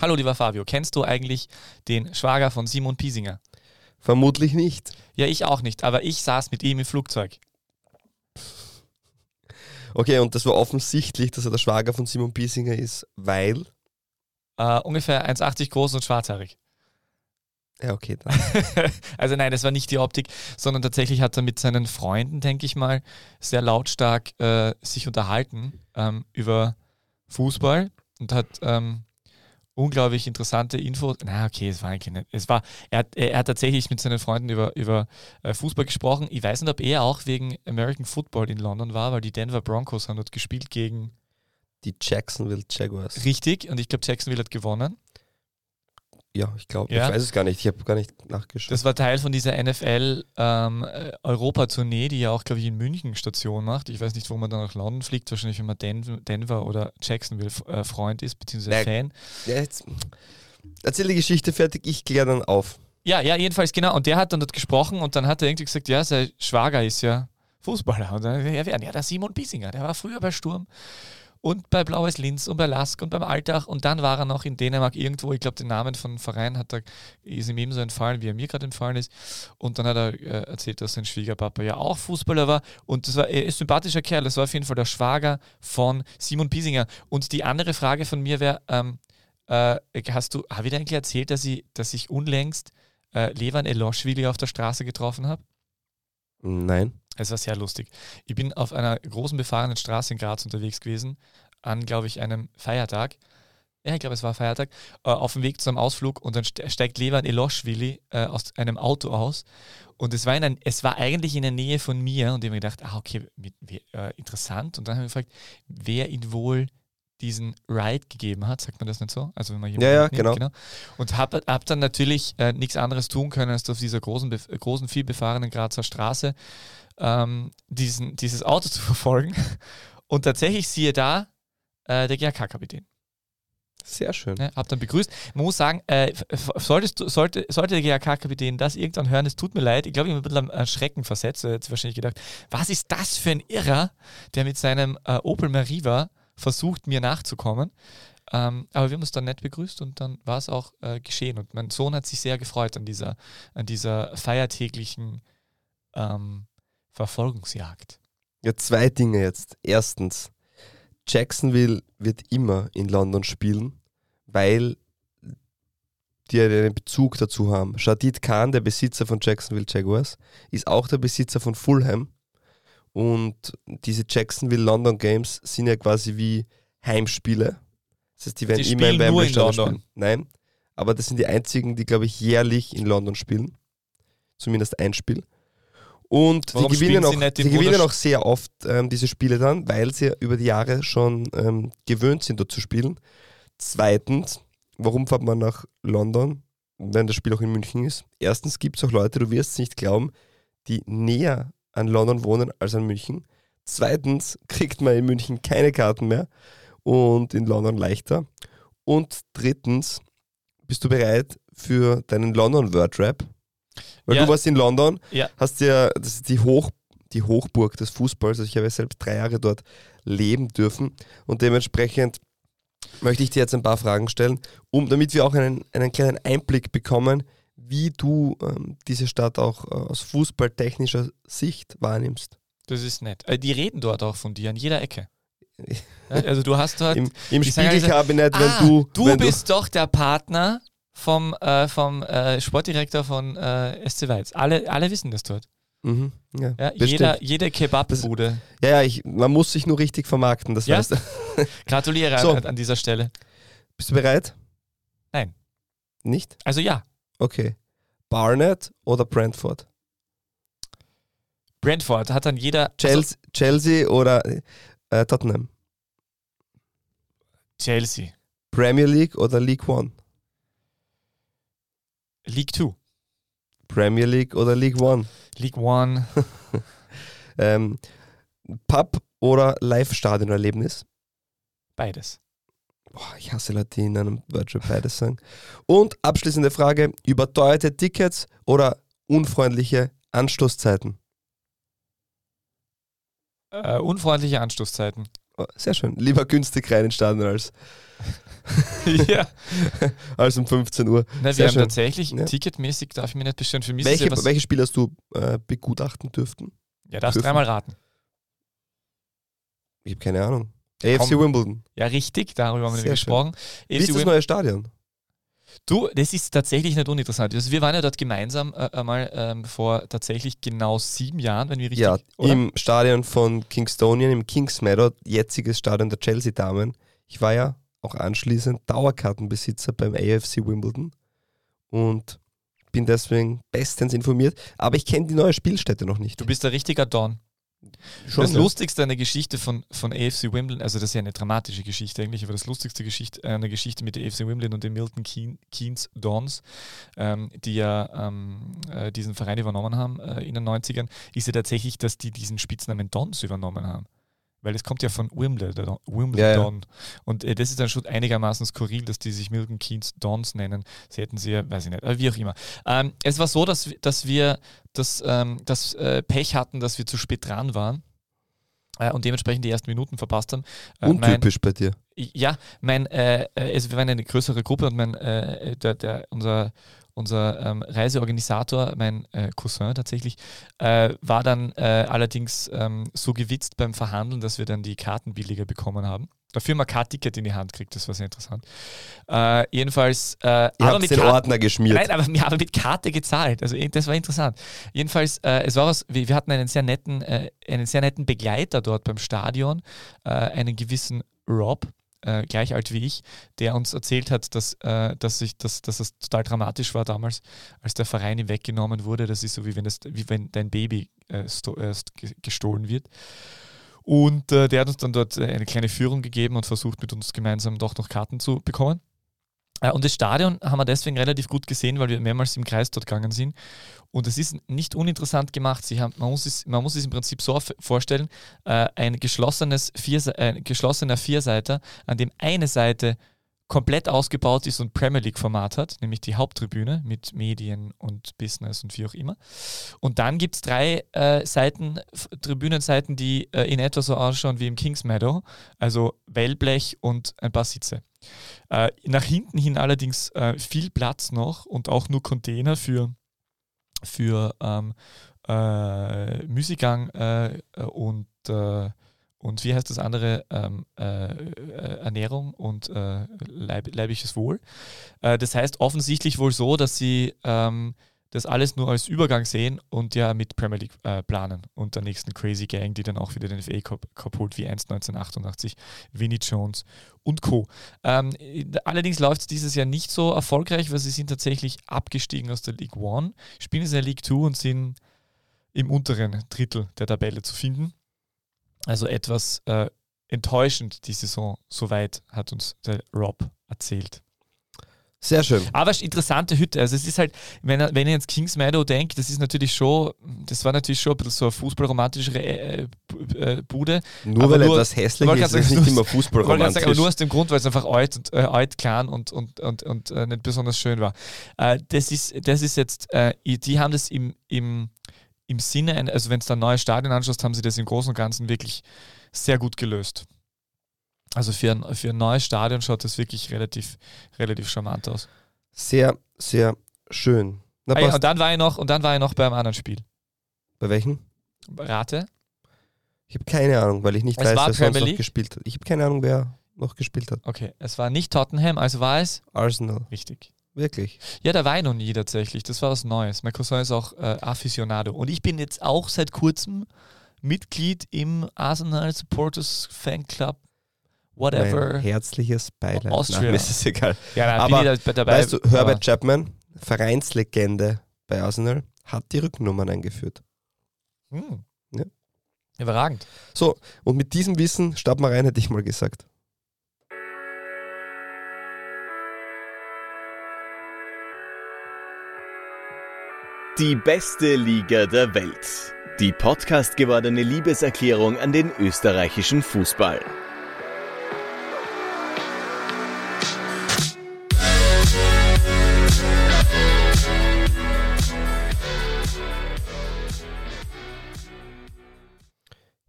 Hallo, lieber Fabio. Kennst du eigentlich den Schwager von Simon Piesinger? Vermutlich nicht. Ja, ich auch nicht, aber ich saß mit ihm im Flugzeug. Okay, und das war offensichtlich, dass er der Schwager von Simon Piesinger ist, weil. Äh, ungefähr 1,80 groß und schwarzhaarig. Ja, okay. Also nein, das war nicht die Optik, sondern tatsächlich hat er mit seinen Freunden, denke ich mal, sehr lautstark äh, sich unterhalten ähm, über Fußball und hat ähm, unglaublich interessante Infos. Na, okay, es war eigentlich nicht. Es war, er, hat, er hat tatsächlich mit seinen Freunden über, über äh, Fußball gesprochen. Ich weiß nicht, ob er auch wegen American Football in London war, weil die Denver Broncos haben dort gespielt gegen die Jacksonville Jaguars. Richtig, und ich glaube, Jacksonville hat gewonnen. Ja, ich glaube, Ja. ich weiß es gar nicht. Ich habe gar nicht nachgeschaut. Das war Teil von dieser NFL ähm, äh, Europa-Tournee, die ja auch, glaube ich, in München Station macht. Ich weiß nicht, wo man dann nach London fliegt, wahrscheinlich, wenn man Den Denver oder Jacksonville äh, Freund ist, beziehungsweise Nein. Fan. ja, jetzt, erzähl die Geschichte fertig, ich kläre dann auf. Ja, ja, jedenfalls, genau. Und der hat dann dort gesprochen und dann hat er irgendwie gesagt, ja, sein Schwager ist ja Fußballer. Und dann, ja, wer? Ja, der Simon Biesinger, der war früher bei Sturm und bei Blaues Linz und bei Lask und beim Alltag und dann war er noch in Dänemark irgendwo, ich glaube den Namen von Verein hat er, ist ihm ebenso entfallen, wie er mir gerade entfallen ist. Und dann hat er äh, erzählt, dass sein Schwiegerpapa ja auch Fußballer war. Und das war, er ist ein sympathischer Kerl, das war auf jeden Fall der Schwager von Simon Biesinger und die andere Frage von mir wäre, ähm, äh, hast du, habe ich dir eigentlich erzählt, dass ich, dass ich unlängst äh, Levan Eloschwili auf der Straße getroffen habe? Nein. Es war sehr lustig. Ich bin auf einer großen befahrenen Straße in Graz unterwegs gewesen, an, glaube ich, einem Feiertag. Ja, ich glaube, es war Feiertag, äh, auf dem Weg zu einem Ausflug und dann ste- steigt Levan Eloschwili äh, aus einem Auto aus. Und es war, in ein, es war eigentlich in der Nähe von mir und ich habe mir gedacht, ah, okay, mit, äh, interessant. Und dann habe ich gefragt, wer ihn wohl diesen Ride gegeben hat, sagt man das nicht so? Also wenn man jemanden Ja, ja, mitnimmt, genau. Und habe hab dann natürlich äh, nichts anderes tun können, als auf dieser großen, großen viel befahrenen Grazer Straße ähm, diesen, dieses Auto zu verfolgen. Und tatsächlich siehe da äh, der GRK-Kapitän. Sehr schön. Ne? Hab dann begrüßt. Man muss sagen, äh, solltest sollte, sollte der GRK-Kapitän das irgendwann hören, es tut mir leid, ich glaube, ich bin ein bisschen am äh, Schrecken versetzt. Er sich wahrscheinlich gedacht, was ist das für ein Irrer, der mit seinem äh, Opel Meriva versucht, mir nachzukommen. Ähm, aber wir haben uns dann nett begrüßt und dann war es auch äh, geschehen. Und mein Sohn hat sich sehr gefreut an dieser, an dieser feiertäglichen ähm, Verfolgungsjagd. Ja, zwei Dinge jetzt. Erstens, Jacksonville wird immer in London spielen, weil die einen Bezug dazu haben. Shadid Khan, der Besitzer von Jacksonville Jaguars, ist auch der Besitzer von Fulham. Und diese Jacksonville London Games sind ja quasi wie Heimspiele. Das heißt, die werden Die immer im nur Wembley in Stadion spielen. Nein, aber das sind die einzigen, die, glaube ich, jährlich in London spielen. Zumindest ein Spiel. Und Warum die gewinnen, auch, die gewinnen auch sehr oft ähm, diese Spiele dann, weil sie über die Jahre schon ähm, gewöhnt sind, dort zu spielen. Zweitens, warum fährt man nach London, wenn das Spiel auch in München ist? Erstens gibt es auch Leute, du wirst es nicht glauben, die näher an London wohnen als an München. Zweitens kriegt man in München keine Karten mehr und in London leichter. Und drittens, bist du bereit für deinen London Word Rap? Weil Ja. du warst in London, Ja. hast ja, das ist die, Hoch, die Hochburg des Fußballs, also ich habe ja selbst drei Jahre dort leben dürfen und dementsprechend möchte ich dir jetzt ein paar Fragen stellen, um, damit wir auch einen, einen kleinen Einblick bekommen, wie du ähm, diese Stadt auch äh, aus fußballtechnischer Sicht wahrnimmst. Das ist nett. Äh, die reden dort auch von dir an jeder Ecke. Also du hast dort. Im, im also, Spiegelkabinett, wenn ah, du... du wenn bist doch der Partner vom, äh, vom äh, Sportdirektor von äh, SC Weiz. Alle, alle wissen das dort. Mhm, ja, Ja, jeder, jede Kebabbude. ja, ja ich, man muss sich nur richtig vermarkten, das Ja? weißt du. Gratuliere So. an, an dieser Stelle. Bist du bereit? Nein. Nicht? Also ja, Okay. Barnett oder Brentford? Brentford hat dann jeder. Chelsea, Chelsea oder äh, Tottenham? Also, Chelsea. Premier League oder League One? League 2. Premier League oder League One? League 1. Ähm, Pub oder Live-Stadion-Erlebnis? Beides. Boah, ich hasse die in einem Virtual beides sagen. Und abschließende Frage: Überteuerte Tickets oder unfreundliche Anstoßzeiten? Äh, unfreundliche Anstoßzeiten. Oh, sehr schön. Lieber günstig rein ins Stadion als, ja. als um 15 Uhr. Na, wir haben schön. tatsächlich, Ja. ticketmäßig darf ich mir nicht bestellen. Für mich Welche, ja welche Spiele hast du äh, begutachten dürften? ja, darfst dürfen? dreimal raten. Ich habe keine Ahnung. AFC. Wimbledon. Ja, richtig, darüber haben wir gesprochen. Wie ist das neue Stadion? Du, das ist tatsächlich nicht uninteressant. Also wir waren ja dort gemeinsam äh, einmal ähm, vor tatsächlich genau sieben Jahren, wenn wir richtig. Ja, oder? im Stadion von Kingstonian, im Kings Meadow, jetziges Stadion der Chelsea-Damen. Ich war ja auch anschließend Dauerkartenbesitzer beim AFC Wimbledon und bin deswegen bestens informiert. Aber ich kenne die neue Spielstätte noch nicht. Du bist ein richtiger Don. Schon, das ja. Lustigste an der Geschichte von, von AFC Wimbledon, also das ist ja eine dramatische Geschichte eigentlich, aber das lustigste Geschichte, äh, eine Geschichte mit der AFC Wimbledon und den Milton Keen, Keynes Dons, ähm, die ja ähm, äh, diesen Verein übernommen haben äh, in den 90ern, ist ja tatsächlich, dass die diesen Spitznamen Dons übernommen haben. Weil es kommt ja von Wimbledon. Wimbledon. Und äh, das ist dann schon einigermaßen skurril, dass die sich Milton Keynes Dons nennen. Sie hätten sie ja, weiß ich nicht, aber wie auch immer. Ähm, es war so, dass, dass wir das, ähm, das äh, Pech hatten, dass wir zu spät dran waren äh, und dementsprechend die ersten Minuten verpasst haben. Äh, mein, Untypisch bei dir. ja, mein, äh, äh, es, wir waren eine größere Gruppe und mein, äh, der, der, unser, unser ähm, Reiseorganisator, mein äh, Cousin tatsächlich, äh, war dann äh, allerdings ähm, so gewitzt beim Verhandeln, dass wir dann die Karten billiger bekommen haben. Dafür haben wir kein Ticket in die Hand kriegt, das war sehr interessant. Äh, jedenfalls, äh, habt mit den Karten- Ordner geschmiert. Nein, aber wir haben mit Karte gezahlt. Also eh, das war interessant. Jedenfalls, äh, es war was, wir, wir hatten einen sehr netten, äh, einen sehr netten Begleiter dort beim Stadion, einen gewissen Rob, äh, gleich alt wie ich, der uns erzählt hat, dass, äh, dass, ich, dass, dass es total dramatisch war damals, als der Verein ihm weggenommen wurde. Das ist so wie wenn, das, wie wenn dein Baby äh, äh, st- gestohlen wird. Und äh, der hat uns dann dort äh, eine kleine Führung gegeben und versucht mit uns gemeinsam doch noch Karten zu bekommen. Und das Stadion haben wir deswegen relativ gut gesehen, weil wir mehrmals im Kreis dort gegangen sind. Und es ist nicht uninteressant gemacht. Sie haben, man, muss es, man muss es im Prinzip so vorstellen, äh, ein, geschlossenes Vierse äh, ein geschlossener Vierseiter, an dem eine Seite komplett ausgebaut ist und Premier League-Format hat, nämlich die Haupttribüne mit Medien und Business und wie auch immer. Und dann gibt es drei äh, Seiten, Tribünenseiten, die äh, in etwa so ausschauen wie im Kings Meadow, also Wellblech und ein paar Sitze. Äh, nach hinten hin allerdings äh, viel Platz noch und auch nur Container für, für ähm, äh, Müßiggang äh, äh, und, äh, und wie heißt das andere? Ähm, äh, äh, Ernährung und leib, leibliches Wohl. Das heißt offensichtlich wohl so, dass sie ähm, das alles nur als Übergang sehen und ja mit Premier League äh, planen und der nächsten Crazy Gang, die dann auch wieder den FA Cup, Cup holt, wie 1 1988, Vinnie Jones und Co. Ähm, allerdings läuft es dieses Jahr nicht so erfolgreich, weil sie sind tatsächlich abgestiegen aus der League One, spielen jetzt in der League Two und sind im unteren Drittel der Tabelle zu finden. Also etwas äh, enttäuschend die Saison, soweit hat uns der Rob erzählt. Sehr schön. Aber es ist eine interessante Hütte. Also es ist halt, wenn, wenn ich jetzt Kings Meadow denkt, das ist natürlich schon, das war natürlich schon ein bisschen so eine fußballromantischere äh, äh, Bude. Nur Aber weil nur- etwas hässlich ist, gerade ist sagen, nicht immer Fußballromantisch. sagen, aber nur aus dem Grund, weil es einfach alt und äh, alt, klein und, und, und, und, äh, nicht besonders schön war. Äh, das, ist, das ist jetzt, die haben das im, im, im Sinne, also wenn du da ein neues Stadion anschaust, haben sie das im Großen und Ganzen wirklich sehr gut gelöst. Also für ein, für ein neues Stadion schaut das wirklich relativ, relativ charmant aus. Sehr, sehr schön. Na, Ah, ja, und dann war ich noch, und dann war ich noch beim anderen Spiel. Bei welchem? Rate. Ich habe keine Ahnung, weil ich nicht Es weiß, wer sonst noch gespielt hat. Ich habe keine Ahnung, wer noch gespielt hat. Okay, es war nicht Tottenham, also war es Arsenal. richtig. Wirklich. Ja, da war ich noch nie tatsächlich. Das war was Neues. Mein Cousin ist auch äh, Aficionado. Und ich bin jetzt auch seit kurzem Mitglied im Arsenal Supporters Fanclub. Whatever. Mein herzliches Beileid. Austria. Nein, mir ist es egal. Ja, da Aber bin ich da, dabei. weißt du, aber- Herbert Chapman, Vereinslegende bei Arsenal, hat die Rücknummern eingeführt. Hm. Ja. Überragend. So, und mit diesem Wissen, starten wir rein, hätte ich mal gesagt. Die beste Liga der Welt. Die Podcast gewordene Liebeserklärung an den österreichischen Fußball.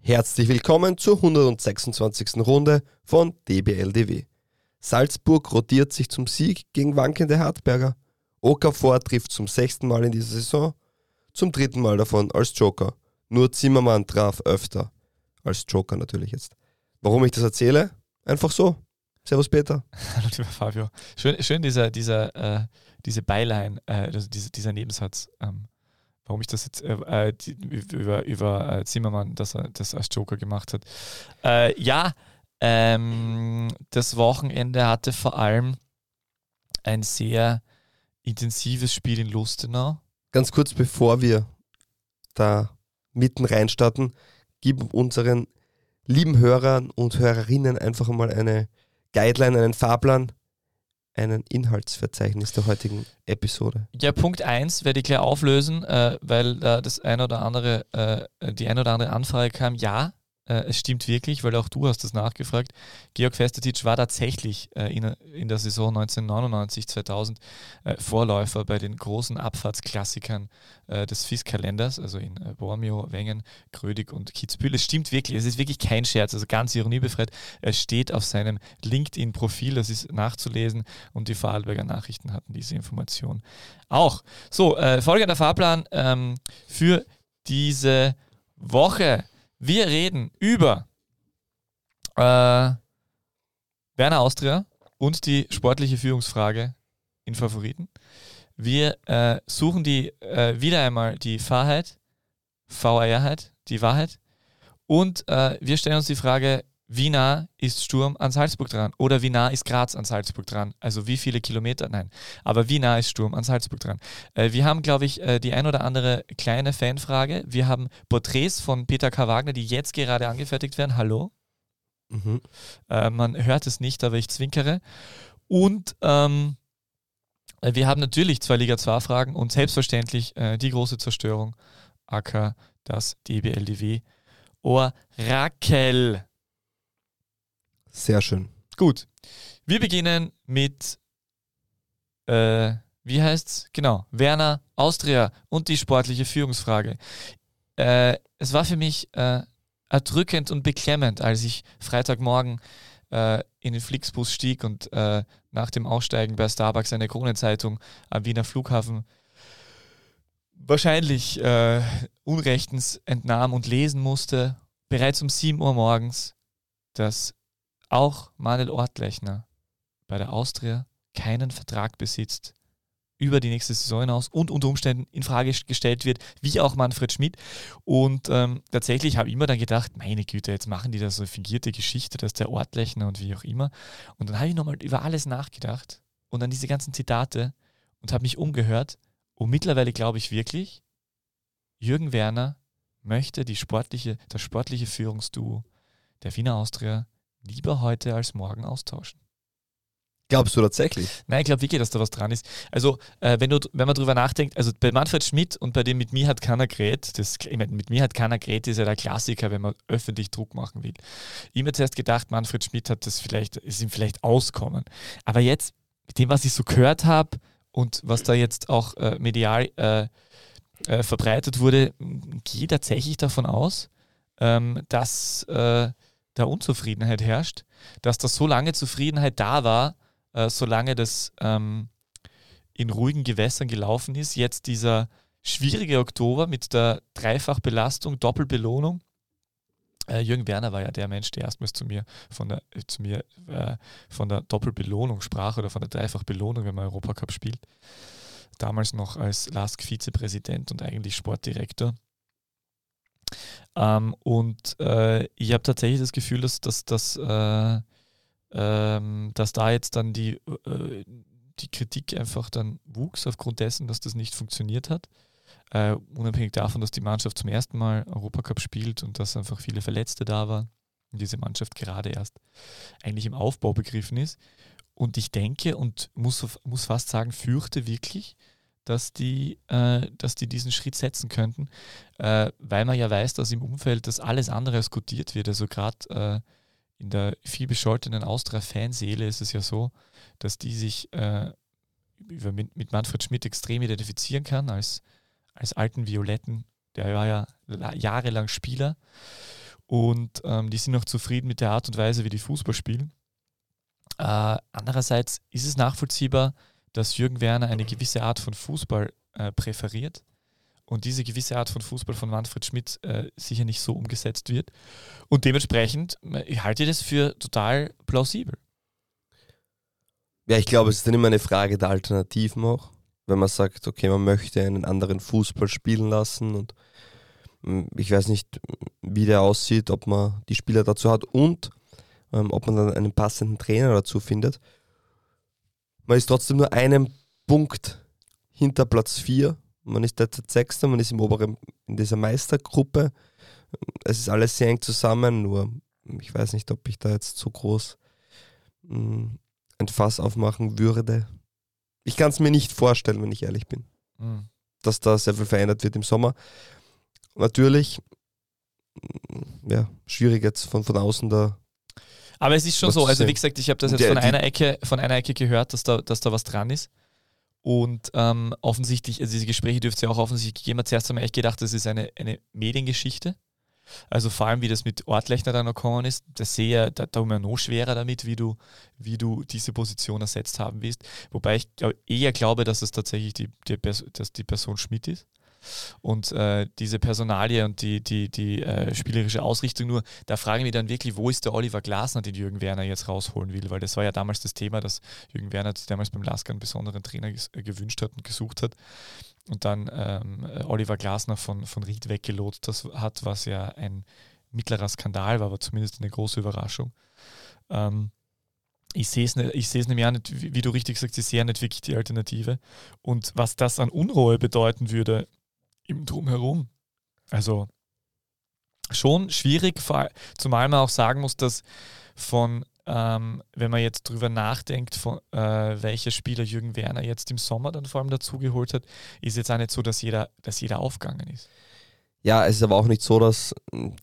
Herzlich willkommen zur 126. Runde von DBLDW. Salzburg rotiert sich zum Sieg gegen wankende Hartberger. Okafor trifft zum sechsten Mal in dieser Saison, zum dritten Mal davon als Joker. Nur Zimmermann traf öfter. Als Joker natürlich jetzt. Warum ich das erzähle? Einfach so. Servus Peter. Hallo lieber Fabio. Schön, schön dieser, dieser, äh, diese Beilein, äh, also dieser, dieser Nebensatz. Ähm, warum ich das jetzt äh, äh die, über, über äh, Zimmermann, dass er das als Joker gemacht hat. Äh, ja, ähm, das Wochenende hatte vor allem ein sehr intensives Spiel in Lustenau. Ganz kurz bevor wir da mitten reinstarten, gib unseren lieben Hörern und Hörerinnen einfach mal eine Guideline, einen Fahrplan, einen Inhaltsverzeichnis der heutigen Episode. Ja, Punkt 1 werde ich gleich auflösen, äh, weil äh, das ein oder andere, äh, die ein oder andere Anfrage kam. Ja, es stimmt wirklich, weil auch du hast das nachgefragt. Georg Festetic war tatsächlich äh, in, in, der Saison 1999-2000 äh, Vorläufer bei den großen Abfahrtsklassikern äh, des FIS-Kalenders, also in äh, Bormio, Wengen, Grödig und Kitzbühel. Es stimmt wirklich, es ist wirklich kein Scherz, also ganz ironiebefreit. Es steht auf seinem LinkedIn-Profil, das ist nachzulesen und die Vorarlberger Nachrichten hatten diese Information auch. So, äh, folgender Fahrplan ähm, für diese Woche. Wir reden über äh, Werner Austria und die sportliche Führungsfrage in Favoriten. Wir äh, suchen die äh, wieder einmal die Wahrheit, VRheit, die Wahrheit. Und äh, wir stellen uns die Frage, wie nah ist Sturm an Salzburg dran? Oder wie nah ist Graz an Salzburg dran? Also wie viele Kilometer? Nein. Aber wie nah ist Sturm an Salzburg dran? Äh, wir haben, glaube ich, äh, die ein oder andere kleine Fanfrage. Wir haben Porträts von Peter K. Wagner, die jetzt gerade angefertigt werden. Hallo? Mhm. Äh, man hört es nicht, aber ich zwinkere. Und ähm, wir haben natürlich zwei Liga 2 Fragen und selbstverständlich äh, die große Zerstörung, AK, das DBLDW. Orakel. Sehr schön. Gut. Wir beginnen mit, äh, wie heißt's? Genau, Werner Austria und die sportliche Führungsfrage. Äh, es war für mich äh, erdrückend und beklemmend, als ich Freitagmorgen äh, in den Flixbus stieg und äh, nach dem Aussteigen bei Starbucks eine Kronenzeitung am Wiener Flughafen wahrscheinlich äh, unrechtens entnahm und lesen musste, bereits um 7 Uhr morgens, dass auch Manuel Ortlechner bei der Austria keinen Vertrag besitzt über die nächste Saison hinaus und unter Umständen in Frage gestellt wird, wie auch Manfred Schmidt. Und ähm, tatsächlich habe ich immer dann gedacht, meine Güte, jetzt machen die da so eine fingierte Geschichte, dass der Ortlechner und wie auch immer. Und dann habe ich nochmal über alles nachgedacht und dann diese ganzen Zitate und habe mich umgehört. Und mittlerweile glaube ich wirklich, Jürgen Werner möchte die sportliche, das sportliche Führungsduo der Wiener Austria lieber heute als morgen austauschen. Glaubst du tatsächlich? Nein, ich glaube wirklich, dass da was dran ist. Also, äh, wenn, du, wenn man drüber nachdenkt, also bei Manfred Schmidt und bei dem mit mir hat keiner geredet, das, ich mein, mit mir hat keiner geredet, ist ja der Klassiker, wenn man öffentlich Druck machen will. Ich habe zuerst gedacht, Manfred Schmidt hat das vielleicht, ist ihm vielleicht auskommen. Aber jetzt, mit dem, was ich so gehört habe und was da jetzt auch äh, medial äh, äh verbreitet wurde, gehe ich tatsächlich davon aus, ähm, dass äh, da Unzufriedenheit herrscht, dass da so lange Zufriedenheit da war, äh, solange das ähm, in ruhigen Gewässern gelaufen ist. Jetzt dieser schwierige Oktober mit der Dreifachbelastung, Doppelbelohnung. Äh, Jürgen Werner war ja der Mensch, der erstmals zu mir von der, äh, zu mir, äh, von der Doppelbelohnung sprach oder von der Dreifachbelohnung, wenn man Europacup spielt. Damals noch als LASK-Vizepräsident und eigentlich Sportdirektor. Ähm, und äh, ich habe tatsächlich das Gefühl, dass, dass, dass, äh, ähm, dass da jetzt dann die, äh, die Kritik einfach dann wuchs aufgrund dessen, dass das nicht funktioniert hat. Äh, unabhängig davon, dass die Mannschaft zum ersten Mal Europacup spielt und dass einfach viele Verletzte da waren und diese Mannschaft gerade erst eigentlich im Aufbau begriffen ist. Und ich denke und muss, muss fast sagen, fürchte wirklich, dass die, äh, dass die diesen Schritt setzen könnten, äh, weil man ja weiß, dass im Umfeld das alles andere diskutiert wird. Also gerade äh, in der viel bescholtenen Austria-Fanseele ist es ja so, dass die sich äh, mit, Manfred Schmidt extrem identifizieren kann als, als alten Violetten. Der war ja jahrelang Spieler. und ähm, die sind noch zufrieden mit der Art und Weise, wie die Fußball spielen. Äh, andererseits ist es nachvollziehbar, dass Jürgen Werner eine gewisse Art von Fußball äh, präferiert und diese gewisse Art von Fußball von Manfred Schmidt äh, sicher nicht so umgesetzt wird. Und dementsprechend ich halte ich das für total plausibel. Ja, ich glaube, es ist dann immer eine Frage der Alternativen auch. Wenn man sagt, okay, man möchte einen anderen Fußball spielen lassen und hm, ich weiß nicht, wie der aussieht, ob man die Spieler dazu hat und ähm, ob man dann einen passenden Trainer dazu findet. Man ist trotzdem nur einen Punkt hinter Platz 4. Man ist derzeit Sechster, man ist im oberen, in dieser Meistergruppe. Es ist alles sehr eng zusammen, nur ich weiß nicht, ob ich da jetzt zu groß mh, hm, ein Fass aufmachen würde. Ich kann es mir nicht vorstellen, wenn ich ehrlich bin, mhm. dass da sehr viel verändert wird im Sommer. Natürlich, hm, ja, schwierig jetzt von, von außen da aber es ist schon so, also wie gesagt, ich habe das jetzt der, von einer Ecke, von einer Ecke gehört, dass da, dass da was dran ist. Und ähm, offensichtlich, also diese Gespräche dürfte es ja auch offensichtlich gegeben haben. Zuerst einmal echt gedacht, das ist eine, eine Mediengeschichte. Also vor allem, wie das mit Ortlechner dann gekommen ist, das sehe da, da immer noch schwerer damit, wie du, wie du diese Position ersetzt haben willst. Wobei ich glaub, eher glaube, dass es tatsächlich die, die, dass die Person Schmidt ist. Und äh, diese Personalie und die, die, die äh, spielerische Ausrichtung nur, da fragen wir dann wirklich, wo ist der Oliver Glasner, den Jürgen Werner jetzt rausholen will? Weil das war ja damals das Thema, dass Jürgen Werner damals beim Lasker einen besonderen Trainer äh, gewünscht hat und gesucht hat. Und dann ähm, äh, Oliver Glasner von, von Ried weggelotst das hat, was ja ein mittlerer Skandal war, aber zumindest eine große Überraschung. Ähm, ich sehe es ich sehe es nämlich auch nicht, wie du richtig sagst, ich sehe nicht wirklich die Alternative. Und was das an Unruhe bedeuten würde, im Drumherum. Also schon schwierig, zumal man auch sagen muss, dass von, ähm, wenn man jetzt drüber nachdenkt, von, äh, welcher Spieler Jürgen Werner jetzt im Sommer dann vor allem dazugeholt hat, ist jetzt auch nicht so, dass jeder, dass jeder aufgegangen ist. Ja, es ist aber auch nicht so, dass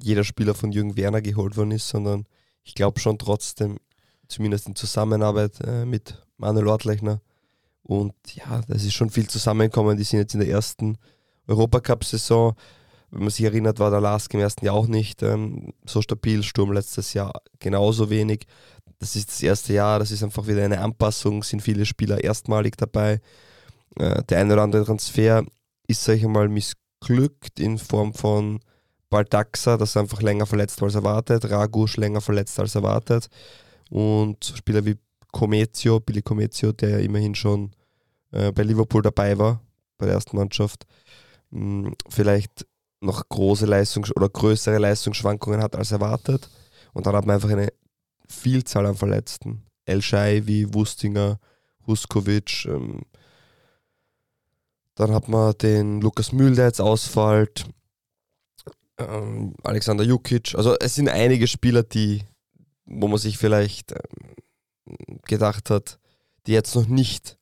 jeder Spieler von Jürgen Werner geholt worden ist, sondern ich glaube schon trotzdem, zumindest in Zusammenarbeit äh, mit Manuel Ortlechner. Und ja, das ist schon viel zusammengekommen. Die sind jetzt in der ersten Europacup-Saison. Wenn man sich erinnert, war der Lask im ersten Jahr auch nicht ähm, so stabil. Sturm letztes Jahr genauso wenig. Das ist das erste Jahr, das ist einfach wieder eine Anpassung, sind viele Spieler erstmalig dabei. Äh, der eine oder andere Transfer ist, sag ich mal, missglückt in Form von Baldaxa, das einfach länger verletzt als erwartet, Ragusch länger verletzt als erwartet und Spieler wie Comezio, Billy Comezio, der immerhin schon äh, bei Liverpool dabei war, bei der ersten Mannschaft, vielleicht noch große Leistungs- oder größere Leistungsschwankungen hat als erwartet. Und dann hat man einfach eine Vielzahl an Verletzten. El wie Wustinger, Huskovic. Ähm, dann hat man den Lukas Mühl, der jetzt ausfällt. Ähm, Alexander Jukic. Also es sind einige Spieler, die, wo man sich vielleicht ähm, gedacht hat, die jetzt noch nicht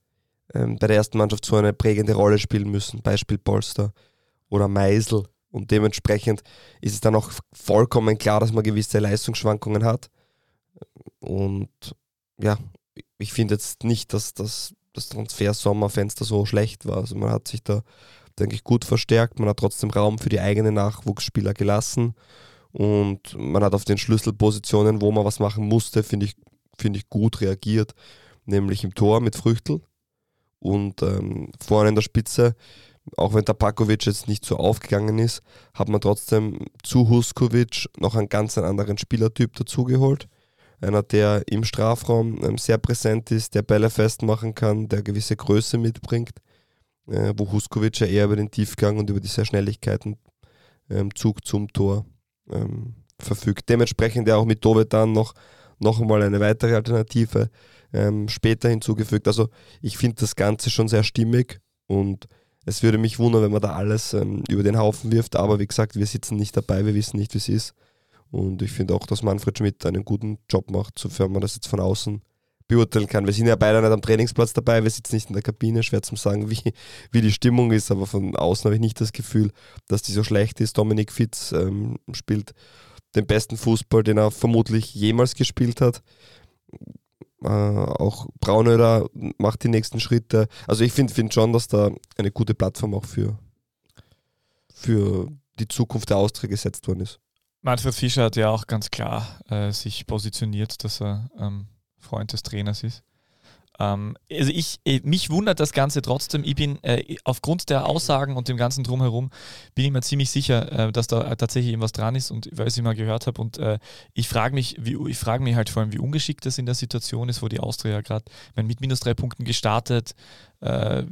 ähm, bei der ersten Mannschaft so eine prägende Rolle spielen müssen. Beispiel Polster oder Meisel. Und dementsprechend ist es dann auch vollkommen klar, dass man gewisse Leistungsschwankungen hat. Und ja, ich finde jetzt nicht, dass das, das Transfer-Sommerfenster so schlecht war. Also man hat sich da, denke ich, gut verstärkt. Man hat trotzdem Raum für die eigenen Nachwuchsspieler gelassen. Und man hat auf den Schlüsselpositionen, wo man was machen musste, finde ich, find ich gut reagiert. Nämlich im Tor mit Früchtel und ähm, vorne in der Spitze, auch wenn Tapakovic jetzt nicht so aufgegangen ist, hat man trotzdem zu Huskovic noch einen ganz anderen Spielertyp dazugeholt. Einer, der im Strafraum ähm, sehr präsent ist, der Bälle festmachen kann, der gewisse Größe mitbringt, äh, wo Huskovic ja eher über den Tiefgang und über diese Schnelligkeiten ähm, Zug zum Tor ähm, verfügt. Dementsprechend ja auch mit Dove dann noch, noch einmal eine weitere Alternative ähm, später hinzugefügt. Also ich finde das Ganze schon sehr stimmig und es würde mich wundern, wenn man da alles ähm, über den Haufen wirft. Aber wie gesagt, wir sitzen nicht dabei, wir wissen nicht, wie es ist. Und ich finde auch, dass Manfred Schmidt einen guten Job macht, sofern man das jetzt von außen beurteilen kann. Wir sind ja beide nicht am Trainingsplatz dabei, wir sitzen nicht in der Kabine, schwer zu sagen, wie, wie die Stimmung ist, aber von außen habe ich nicht das Gefühl, dass die so schlecht ist. Dominik Fitz ähm, spielt den besten Fußball, den er vermutlich jemals gespielt hat. Äh, auch Braunöder macht die nächsten Schritte. Also ich finde find schon, dass da eine gute Plattform auch für, für die Zukunft der Austria gesetzt worden ist. Manfred Fischer hat ja auch ganz klar äh, sich positioniert, dass er ähm, Freund des Trainers ist. Ähm, also ich, äh, mich wundert das Ganze trotzdem. Ich bin äh, aufgrund der Aussagen und dem ganzen Drumherum bin ich mir ziemlich sicher, äh, dass da tatsächlich irgendwas dran ist und weil ich es mal gehört habe. Und äh, ich frage mich, wie, ich frage mich halt vor allem, wie ungeschickt das in der Situation ist, wo die Austria gerade mit minus drei Punkten gestartet äh,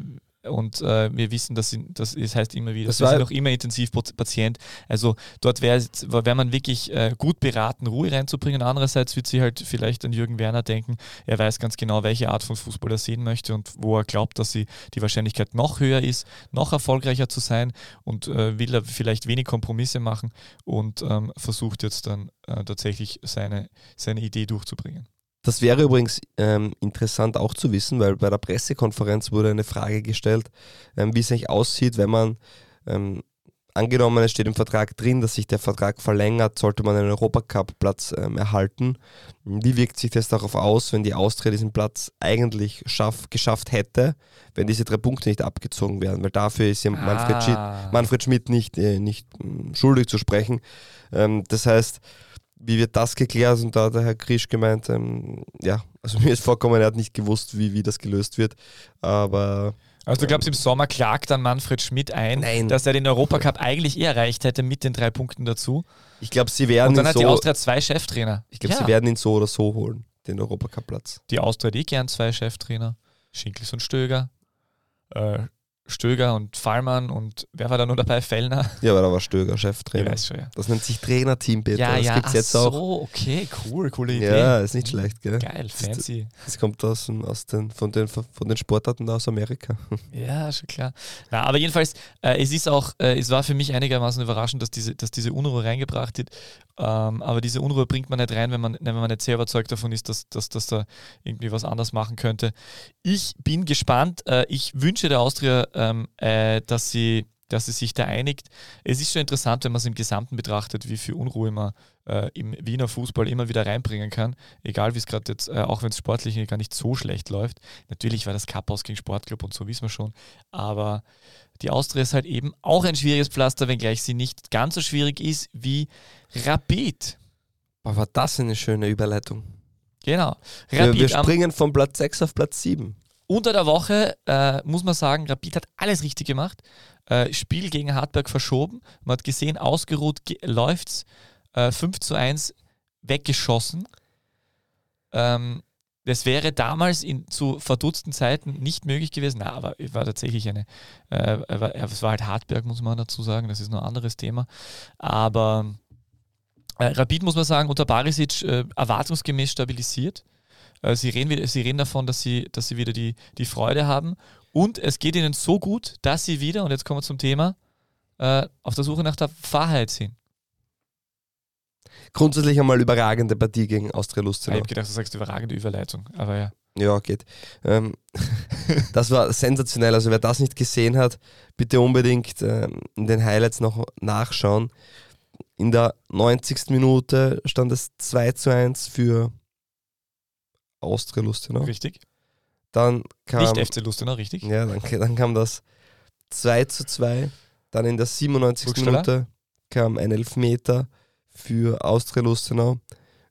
und äh, wir wissen, dass sie, das, das heißt immer wieder, das wir sind noch immer Intensivpatient. Also dort wäre wär man wirklich äh, gut beraten, Ruhe reinzubringen. Andererseits wird sie halt vielleicht an Jürgen Werner denken, er weiß ganz genau, welche Art von Fußball er sehen möchte und wo er glaubt, dass sie die Wahrscheinlichkeit noch höher ist, noch erfolgreicher zu sein und äh, will er vielleicht wenig Kompromisse machen und ähm, versucht jetzt dann äh, tatsächlich seine, seine Idee durchzubringen. Das wäre übrigens ähm, interessant auch zu wissen, weil bei der Pressekonferenz wurde eine Frage gestellt, ähm, wie es eigentlich aussieht, wenn man ähm, angenommen, es steht im Vertrag drin, dass sich der Vertrag verlängert, sollte man einen Europacup-Platz ähm, erhalten. Wie wirkt sich das darauf aus, wenn die Austria diesen Platz eigentlich schaff, geschafft hätte, wenn diese drei Punkte nicht abgezogen werden? Weil dafür ist ja Manfred, ah. Schmidt, Manfred Schmidt nicht, äh, nicht äh, schuldig zu sprechen. Ähm, das heißt, wie wird das geklärt? Und da hat der Herr Krisch gemeint, ähm, ja, also mir ist vorkommen, er hat nicht gewusst, wie, wie das gelöst wird. Aber. Also du glaubst, im Sommer klagt dann Manfred Schmidt ein, Nein. dass er den Europacup eigentlich eh erreicht hätte mit den drei Punkten dazu. Ich glaube, sie werden Und dann hat so, die Austria zwei Cheftrainer. Ich glaube, ja. sie werden ihn so oder so holen, den Europacup-Platz. Die Austria hat eh gern zwei Cheftrainer. Schinkels und Stöger. Äh, Stöger und Fallmann und wer war da nur dabei? Fellner? Ja, aber da war Stöger Cheftrainer. Schon, ja. Das nennt sich Trainerteam, Peter. Ja, das ja, gibt's jetzt so, auch. okay, cool, coole Idee. Ja, ist nicht schlecht, gell? Geil, fancy. Das, das kommt aus, aus den, von, den, von den Sportarten aus Amerika. Ja, schon klar. Na, aber jedenfalls, äh, es ist auch, äh, es war für mich einigermaßen überraschend, dass diese, dass diese Unruhe reingebracht wird. Ähm, aber diese Unruhe bringt man nicht rein, wenn man, wenn man nicht sehr überzeugt davon ist, dass, dass, dass da irgendwie was anders machen könnte. Ich bin gespannt. Äh, ich wünsche der Austria, ähm, äh, dass, sie, dass sie sich da einigt. Es ist schon interessant, wenn man es im Gesamten betrachtet, wie viel Unruhe man äh, im Wiener Fußball immer wieder reinbringen kann. Egal wie es gerade jetzt, äh, auch wenn es sportlich gar nicht so schlecht läuft. Natürlich war das Cup aus gegen Sportclub und so wissen wir schon. Aber die Austria ist halt eben auch ein schwieriges Pflaster, wenngleich sie nicht ganz so schwierig ist wie Rapid. Aber war das eine schöne Überleitung. Genau. Rapid wir, wir springen von Platz 6 auf Platz 7. Unter der Woche äh, muss man sagen, Rapid hat alles richtig gemacht. Äh, Spiel gegen Hartberg verschoben. Man hat gesehen, ausgeruht ge läuft's. Äh, 5 zu 1 weggeschossen. Ähm, das wäre damals in, zu verdutzten Zeiten nicht möglich gewesen. Na, aber es war tatsächlich eine, äh, es war halt Hartberg, muss man dazu sagen. Das ist noch ein anderes Thema. Aber äh, Rapid, muss man sagen, unter Barisic äh, erwartungsgemäß stabilisiert. Äh, sie, reden, sie reden davon, dass sie, dass sie wieder die, die Freude haben. Und es geht ihnen so gut, dass sie wieder, und jetzt kommen wir zum Thema, äh, auf der Suche nach der Wahrheit sind. Grundsätzlich einmal überragende Partie gegen Austria Lustenau. Ich habe gedacht, du sagst überragende Überleitung, aber ja. Ja, geht. Ähm, das war sensationell. Also wer das nicht gesehen hat, bitte unbedingt ähm, in den Highlights noch nachschauen. In der 90. Minute stand es 2 zu 1 für Austria Lustenau. Richtig. Dann kam, nicht FC Lustenau, richtig? Ja, dann, dann kam das 2 zu 2. Dann in der 97. Minute kam ein Elfmeter für Austria Lustenau.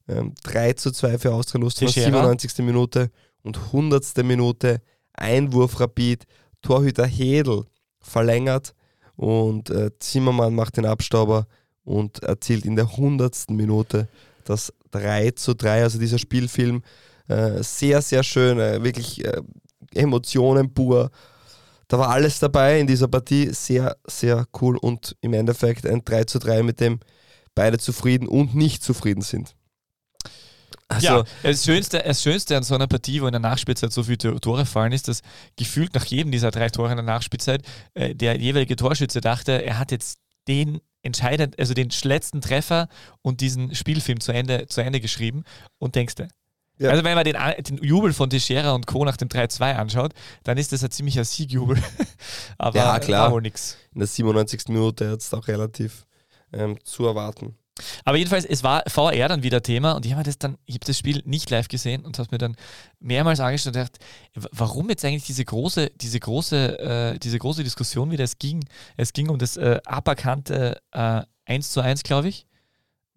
Ähm, 3 zu 2 für Austria Lustenau, Teixeira. 97. Minute und 100. Minute Einwurf Rapid, Torhüter Hedel verlängert und äh, Zimmermann macht den Abstauber und erzielt in der 100. Minute das 3 zu 3. Also dieser Spielfilm äh, sehr, sehr schön, äh, wirklich äh, Emotionen pur. Da war alles dabei in dieser Partie, sehr, sehr cool und im Endeffekt ein 3 zu 3, mit dem beide zufrieden und nicht zufrieden sind. Also, ja, das Schönste, das Schönste an so einer Partie, wo in der Nachspielzeit so viele Tore fallen, ist, dass gefühlt nach jedem dieser drei Tore in der Nachspielzeit äh, der jeweilige Torschütze dachte, er hat jetzt den entscheidend, also den letzten Treffer und diesen Spielfilm zu Ende, zu Ende geschrieben und denkst du, ja. Also wenn man den, den, Jubel von Teixeira und Co. nach dem 3-2 anschaut, dann ist das ein ziemlicher Siegjubel. Aber ja, klar. war wohl nichts. In der 97. Minute jetzt auch relativ ähm, zu erwarten. Aber jedenfalls, es war VR dann wieder Thema und ich habe das dann, ich habe das Spiel nicht live gesehen und habe mir dann mehrmals angeschaut und gedacht, warum jetzt eigentlich diese große, diese große, äh, diese große Diskussion wieder? Es ging, es ging um das äh, aberkannte äh, 1 zu 1, glaube ich.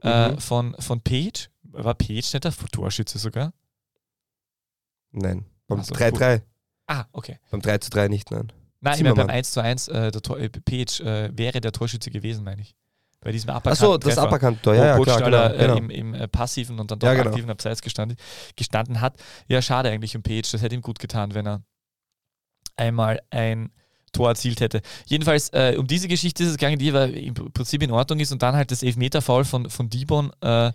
äh, Mhm. von, von Page. War Page nicht der Torschütze sogar? Nein. Beim Ach so, 3-3. Ah, okay. Beim 3 zu 3 nicht, nein. Nein, ich meine, beim Zimmermann. 1 zu 1, äh, der Tor, äh, Page äh, wäre der Torschütze gewesen, meine ich. Bei diesem Uppercut. Achso, das Uppercut-Tor, ja, ja, wo klar, genau. genau. im, im äh, passiven und dann doch Ja, genau. aktiven Abseits gestanden, gestanden hat. Ja, schade eigentlich um Page. Das hätte ihm gut getan, wenn er einmal ein Tor erzielt hätte. Jedenfalls, äh, um diese Geschichte ist es gegangen, die im Prinzip in Ordnung ist und dann halt das Elfmeter-Foul von, von Dibon. Äh, ja,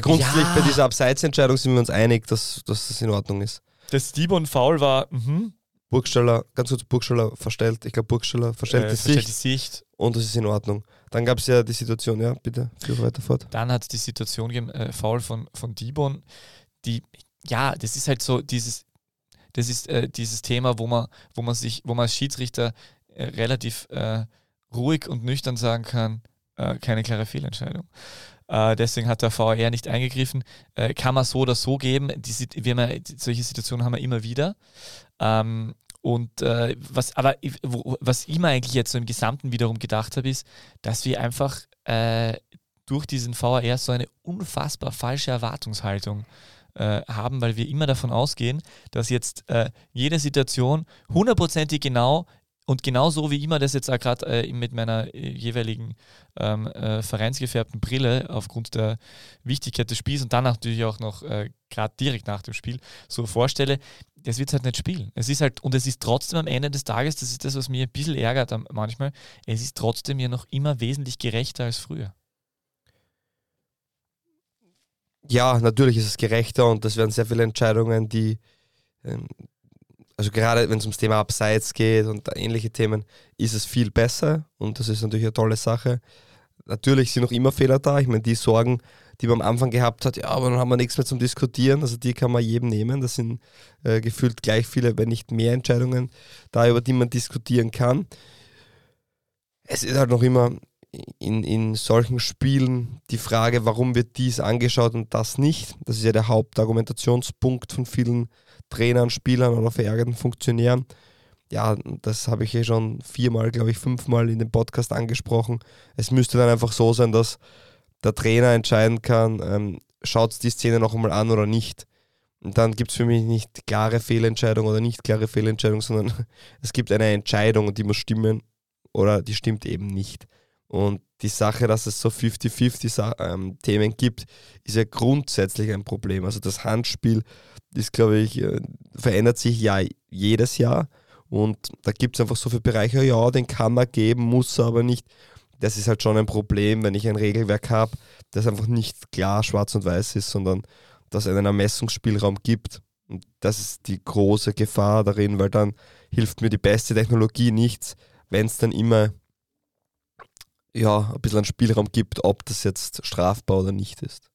grundsätzlich Ja. bei dieser Abseitsentscheidung sind wir uns einig, dass, dass das in Ordnung ist. das Dibon-Foul war, mhm, Burgstaller, ganz kurz, Burgstaller verstellt. Ich glaube, Burgstaller verstellt äh, die verstellt Sicht die Sicht. und das ist in Ordnung. Dann gab es ja die Situation, ja, bitte, führe weiter fort. Dann hat es die Situation gegeben, äh, Foul von, von Dibon, die, ja, das ist halt so dieses, das ist äh, dieses Thema, wo man, wo man sich, wo man als Schiedsrichter äh, relativ äh, ruhig und nüchtern sagen kann, äh, keine klare Fehlentscheidung. Äh, deswegen hat der VAR nicht eingegriffen. Kann man so oder so geben. Die, wir haben ja, solche Situationen haben wir immer wieder. Ähm, und äh, was, aber wo, was ich mir eigentlich jetzt so im Gesamten wiederum gedacht habe, ist, dass wir einfach äh, durch diesen VAR so eine unfassbar falsche Erwartungshaltung äh, haben, weil wir immer davon ausgehen, dass jetzt äh, jede Situation hundertprozentig genau und genau so wie ich mir das jetzt auch gerade äh, mit meiner äh, jeweiligen ähm, äh, vereinsgefärbten Brille aufgrund der Wichtigkeit des Spiels und dann natürlich auch noch äh, gerade direkt nach dem Spiel so vorstelle, das wird halt nicht spielen. Es ist halt, und es ist trotzdem am Ende des Tages, das ist das, was mir ein bisschen ärgert manchmal, es ist trotzdem ja noch immer wesentlich gerechter als früher. Ja, natürlich ist es gerechter und das werden sehr viele Entscheidungen, die, ähm, also gerade wenn es ums Thema Abseits geht und ähnliche Themen, ist es viel besser und das ist natürlich eine tolle Sache. Natürlich sind noch immer Fehler da. Ich meine, die Sorgen, die man am Anfang gehabt hat, ja, aber dann haben wir nichts mehr zum Diskutieren. Also die kann man jedem nehmen. Das sind äh, gefühlt gleich viele, wenn nicht mehr Entscheidungen da, über die man diskutieren kann. Es ist halt noch immer in, in solchen Spielen die Frage, warum wird dies angeschaut und das nicht. Das ist ja der Hauptargumentationspunkt von vielen Trainern, Spielern oder verärgerten Funktionären. Ja, das habe ich eh schon viermal, glaube ich, fünfmal in dem Podcast angesprochen. Es müsste dann einfach so sein, dass der Trainer entscheiden kann, ähm, schaut die Szene noch einmal an oder nicht. Und dann gibt es für mich nicht klare Fehlentscheidung oder nicht klare Fehlentscheidung, sondern es gibt eine Entscheidung und die muss stimmen oder die stimmt eben nicht. Und die Sache, dass es so 50-50 Sa- ähm, Themen gibt, ist ja grundsätzlich ein Problem. Also das Handspiel ist, glaube ich, äh, verändert sich ja jedes Jahr. Und da gibt es einfach so viele Bereiche, ja, den kann man geben, muss er aber nicht. Das ist halt schon ein Problem, wenn ich ein Regelwerk habe, das einfach nicht klar schwarz und weiß ist, sondern dass es einen Ermessungsspielraum gibt. Und das ist die große Gefahr darin, weil dann hilft mir die beste Technologie nichts, wenn es dann immer ja, ein bisschen einen Spielraum gibt, ob das jetzt strafbar oder nicht ist.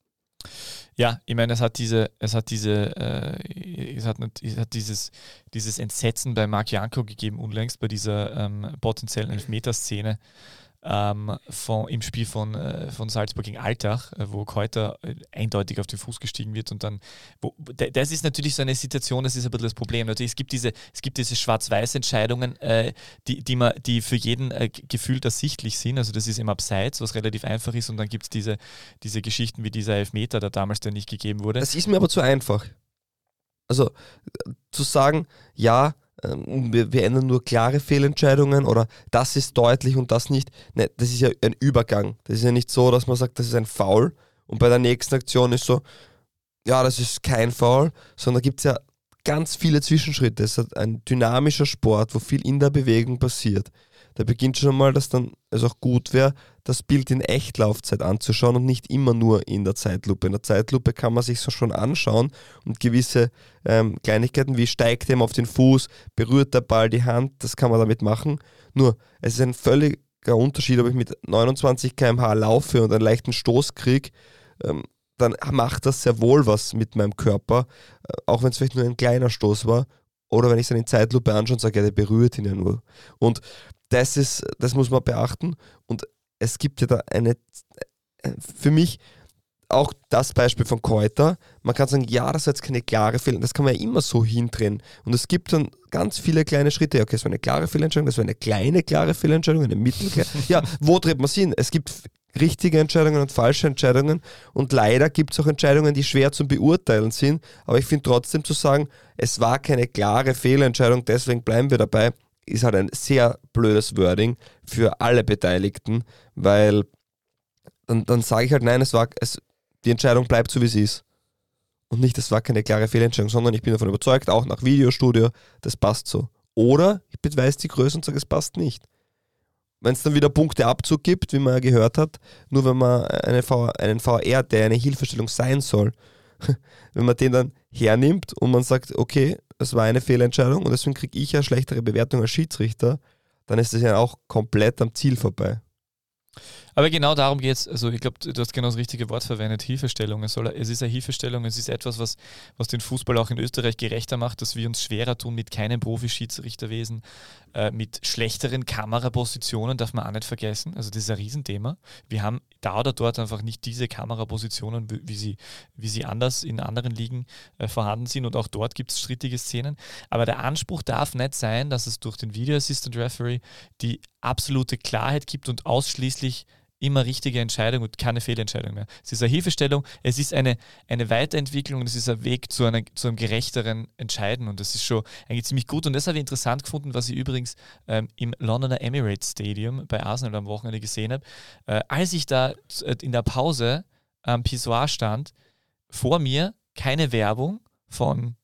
Ja, ich meine, es hat diese, es hat diese, äh, es hat, es hat dieses, dieses Entsetzen bei Marc Janko gegeben unlängst bei dieser ähm, potenziellen Elfmeterszene ähm, von, im Spiel von, äh, von Salzburg gegen Altach, äh, wo Keuter äh, eindeutig auf den Fuß gestiegen wird und dann, wo, das ist natürlich so eine Situation, das ist ein bisschen das Problem. Natürlich, es gibt diese, es gibt diese Schwarz-Weiß-Entscheidungen, äh, die, die, die für jeden äh, gefühlt ersichtlich sind. Also das ist im Abseits, was relativ einfach ist und dann gibt es diese, diese Geschichten wie dieser Elfmeter, der damals der nicht gegeben wurde. Das ist mir aber zu einfach. Also zu sagen, ja, wir, wir ändern nur klare Fehlentscheidungen oder das ist deutlich und das nicht. Ne, das ist ja ein Übergang. Das ist ja nicht so, dass man sagt, das ist ein Foul und bei der nächsten Aktion ist so, ja, das ist kein Foul, sondern da gibt es ja ganz viele Zwischenschritte. Es ist ein dynamischer Sport, wo viel in der Bewegung passiert. Da beginnt schon mal, dass dann es auch gut wäre, das Bild in Echtlaufzeit anzuschauen und nicht immer nur in der Zeitlupe. In der Zeitlupe kann man sich so schon anschauen und gewisse ähm, Kleinigkeiten wie steigt ihm auf den Fuß, berührt der Ball die Hand, das kann man damit machen. Nur, es ist ein völliger Unterschied, ob ich mit 29 km/h laufe und einen leichten Stoß kriege, ähm, dann macht das sehr wohl was mit meinem Körper, äh, auch wenn es vielleicht nur ein kleiner Stoß war. Oder wenn ich es dann in Zeitlupe anschaue und sage, ja, der berührt ihn ja nur. Und das ist, das muss man beachten. Und es gibt ja da eine, äh, für mich auch das Beispiel von Keuter. Man kann sagen, ja, das war jetzt keine klare Fehlentscheidung. Das kann man ja immer so hindrehen. Und es gibt dann ganz viele kleine Schritte. Okay, das war eine klare Fehlentscheidung, das war eine kleine klare Fehlentscheidung, eine mittelklare. ja, wo dreht man es hin? Es gibt richtige Entscheidungen und falsche Entscheidungen. Und leider gibt es auch Entscheidungen, die schwer zu beurteilen sind. Aber ich finde trotzdem zu sagen, es war keine klare Fehlentscheidung, deswegen bleiben wir dabei, ist halt ein sehr blödes Wording für alle Beteiligten, weil dann, dann sage ich halt, nein, es war, es, die Entscheidung bleibt so, wie sie ist. Und nicht, es war keine klare Fehlentscheidung, sondern ich bin davon überzeugt, auch nach Videostudio, das passt so. Oder ich beweise die Größe und sage, es passt nicht. Wenn es dann wieder Punkteabzug gibt, wie man ja gehört hat, nur wenn man eine v einen VR, der eine Hilfestellung sein soll, wenn man den dann hernimmt und man sagt, okay, es war eine Fehlentscheidung und deswegen kriege ich ja schlechtere Bewertung als Schiedsrichter, dann ist das ja auch komplett am Ziel vorbei. Aber genau darum geht es. Also ich glaube, du hast genau das richtige Wort verwendet, Hilfestellung. Es, soll, es ist eine Hilfestellung, es ist etwas, was, was den Fußball auch in Österreich gerechter macht, dass wir uns schwerer tun mit keinem Profi-Schiedsrichterwesen, äh, mit schlechteren Kamerapositionen, darf man auch nicht vergessen. Also das ist ein Riesenthema. Wir haben da oder dort einfach nicht diese Kamerapositionen, wie sie, wie sie anders in anderen Ligen äh, vorhanden sind und auch dort gibt es strittige Szenen. Aber der Anspruch darf nicht sein, dass es durch den Video Assistant Referee die absolute Klarheit gibt und ausschließlich immer richtige Entscheidung und keine Fehlentscheidung mehr. Es ist eine Hilfestellung, es ist eine, eine Weiterentwicklung und es ist ein Weg zu, einer, zu einem gerechteren Entscheiden und das ist schon eigentlich ziemlich gut und das habe ich interessant gefunden, was ich übrigens ähm, im Londoner Emirates Stadium bei Arsenal am Wochenende gesehen habe. Äh, als ich da äh, in der Pause am Pissoir stand, vor mir keine Werbung von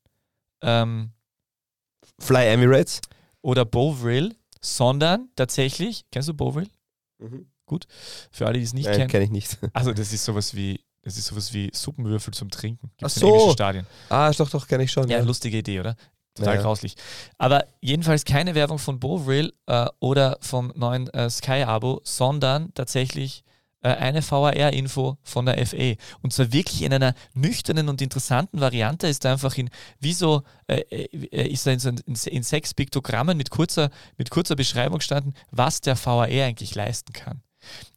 ähm, Fly Emirates oder Bovril, sondern tatsächlich, kennst du Bovril? Mhm. Gut. Für alle, die es nicht Nein, kennen. kenne ich nicht. Also das ist sowas wie, das ist sowas wie Suppenwürfel zum Trinken. Ach Gibt's in so. englischen Stadien. Ah, doch, doch, kenne ich schon. Ja, Ja, lustige Idee, oder? Total Ja, ja. grauslich. Aber jedenfalls keine Werbung von Bovril äh, oder vom neuen äh, Sky-Abo, sondern tatsächlich äh, eine VAR-Info von der FA. Und zwar wirklich in einer nüchternen und interessanten Variante ist da einfach in, wie so, äh, äh, ist da in, so in, in sechs Piktogrammen mit kurzer, mit kurzer Beschreibung gestanden, was der VAR eigentlich leisten kann.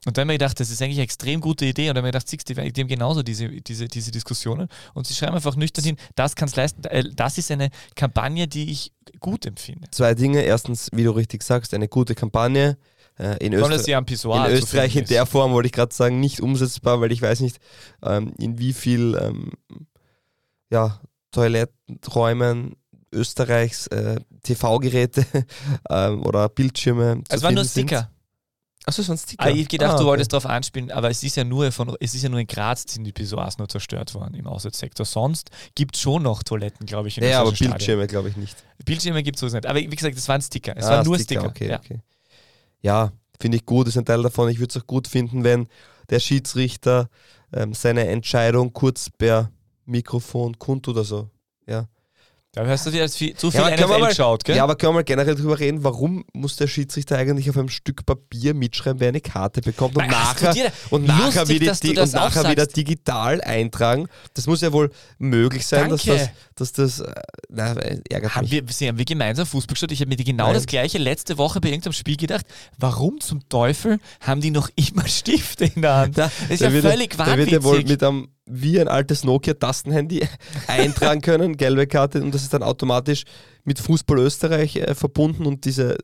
Und dann habe ich mir gedacht, das ist eigentlich eine extrem gute Idee. Und dann habe ich mir gedacht, siehst du, die haben genauso diese, diese, diese Diskussionen. Und sie schreiben einfach nüchtern hin, das kann es leisten. Äh, Das ist eine Kampagne, die ich gut empfinde. Zwei Dinge. Erstens, wie du richtig sagst, eine gute Kampagne. Äh, In, Öster in zu Österreich in der. Form, wollte ich gerade sagen, nicht umsetzbar, weil ich weiß nicht, ähm, in wie viel ähm, ja, Toilettenräumen Österreichs äh, TV-Geräte ähm, oder Bildschirme Es war nur finden sind. Sticker. Achso, es waren Sticker. Ah, ich gedacht, Ah, du okay. wolltest darauf anspielen, aber es ist ja nur von, es ist ja nur in Graz sind die Pissoirs nur zerstört worden im Auswärtssektor. Sonst gibt es schon noch Toiletten, glaube ich, in Ja, aber Bildschirme glaube ich nicht. Bildschirme gibt es sowieso nicht. Aber wie gesagt, es waren Sticker. Es Ah, waren nur Sticker. Okay, ja. okay. Ja, finde ich gut, ist ein Teil davon. Ich würde es auch gut finden, wenn der Schiedsrichter ähm, seine Entscheidung kurz per Mikrofon kundtut oder so. Ja. Da hast du dir jetzt viel, zu viel Ja, NFL mal- geschaut, gell? ja, aber können wir mal generell drüber reden, warum muss der Schiedsrichter eigentlich auf einem Stück Papier mitschreiben, wer eine Karte bekommt und Weil, nachher, dir- und nachher, lustig, wieder, dass das und nachher wieder digital eintragen? Das muss ja wohl möglich sein, dass Danke. das, dass das, äh, na, ärgert Haben mich. wir, haben wir gemeinsam Fußball geschaut? Ich habe mir die genau Nein. das gleiche letzte Woche bei irgendeinem Spiel gedacht. Warum zum Teufel haben die noch immer Stifte in der Hand? Das ist ja völlig Da wird er wohl mit einem, wie ein altes Nokia-Tastenhandy eintragen können, gelbe Karte, und das ist dann automatisch mit Fußball Österreich äh, verbunden und diese,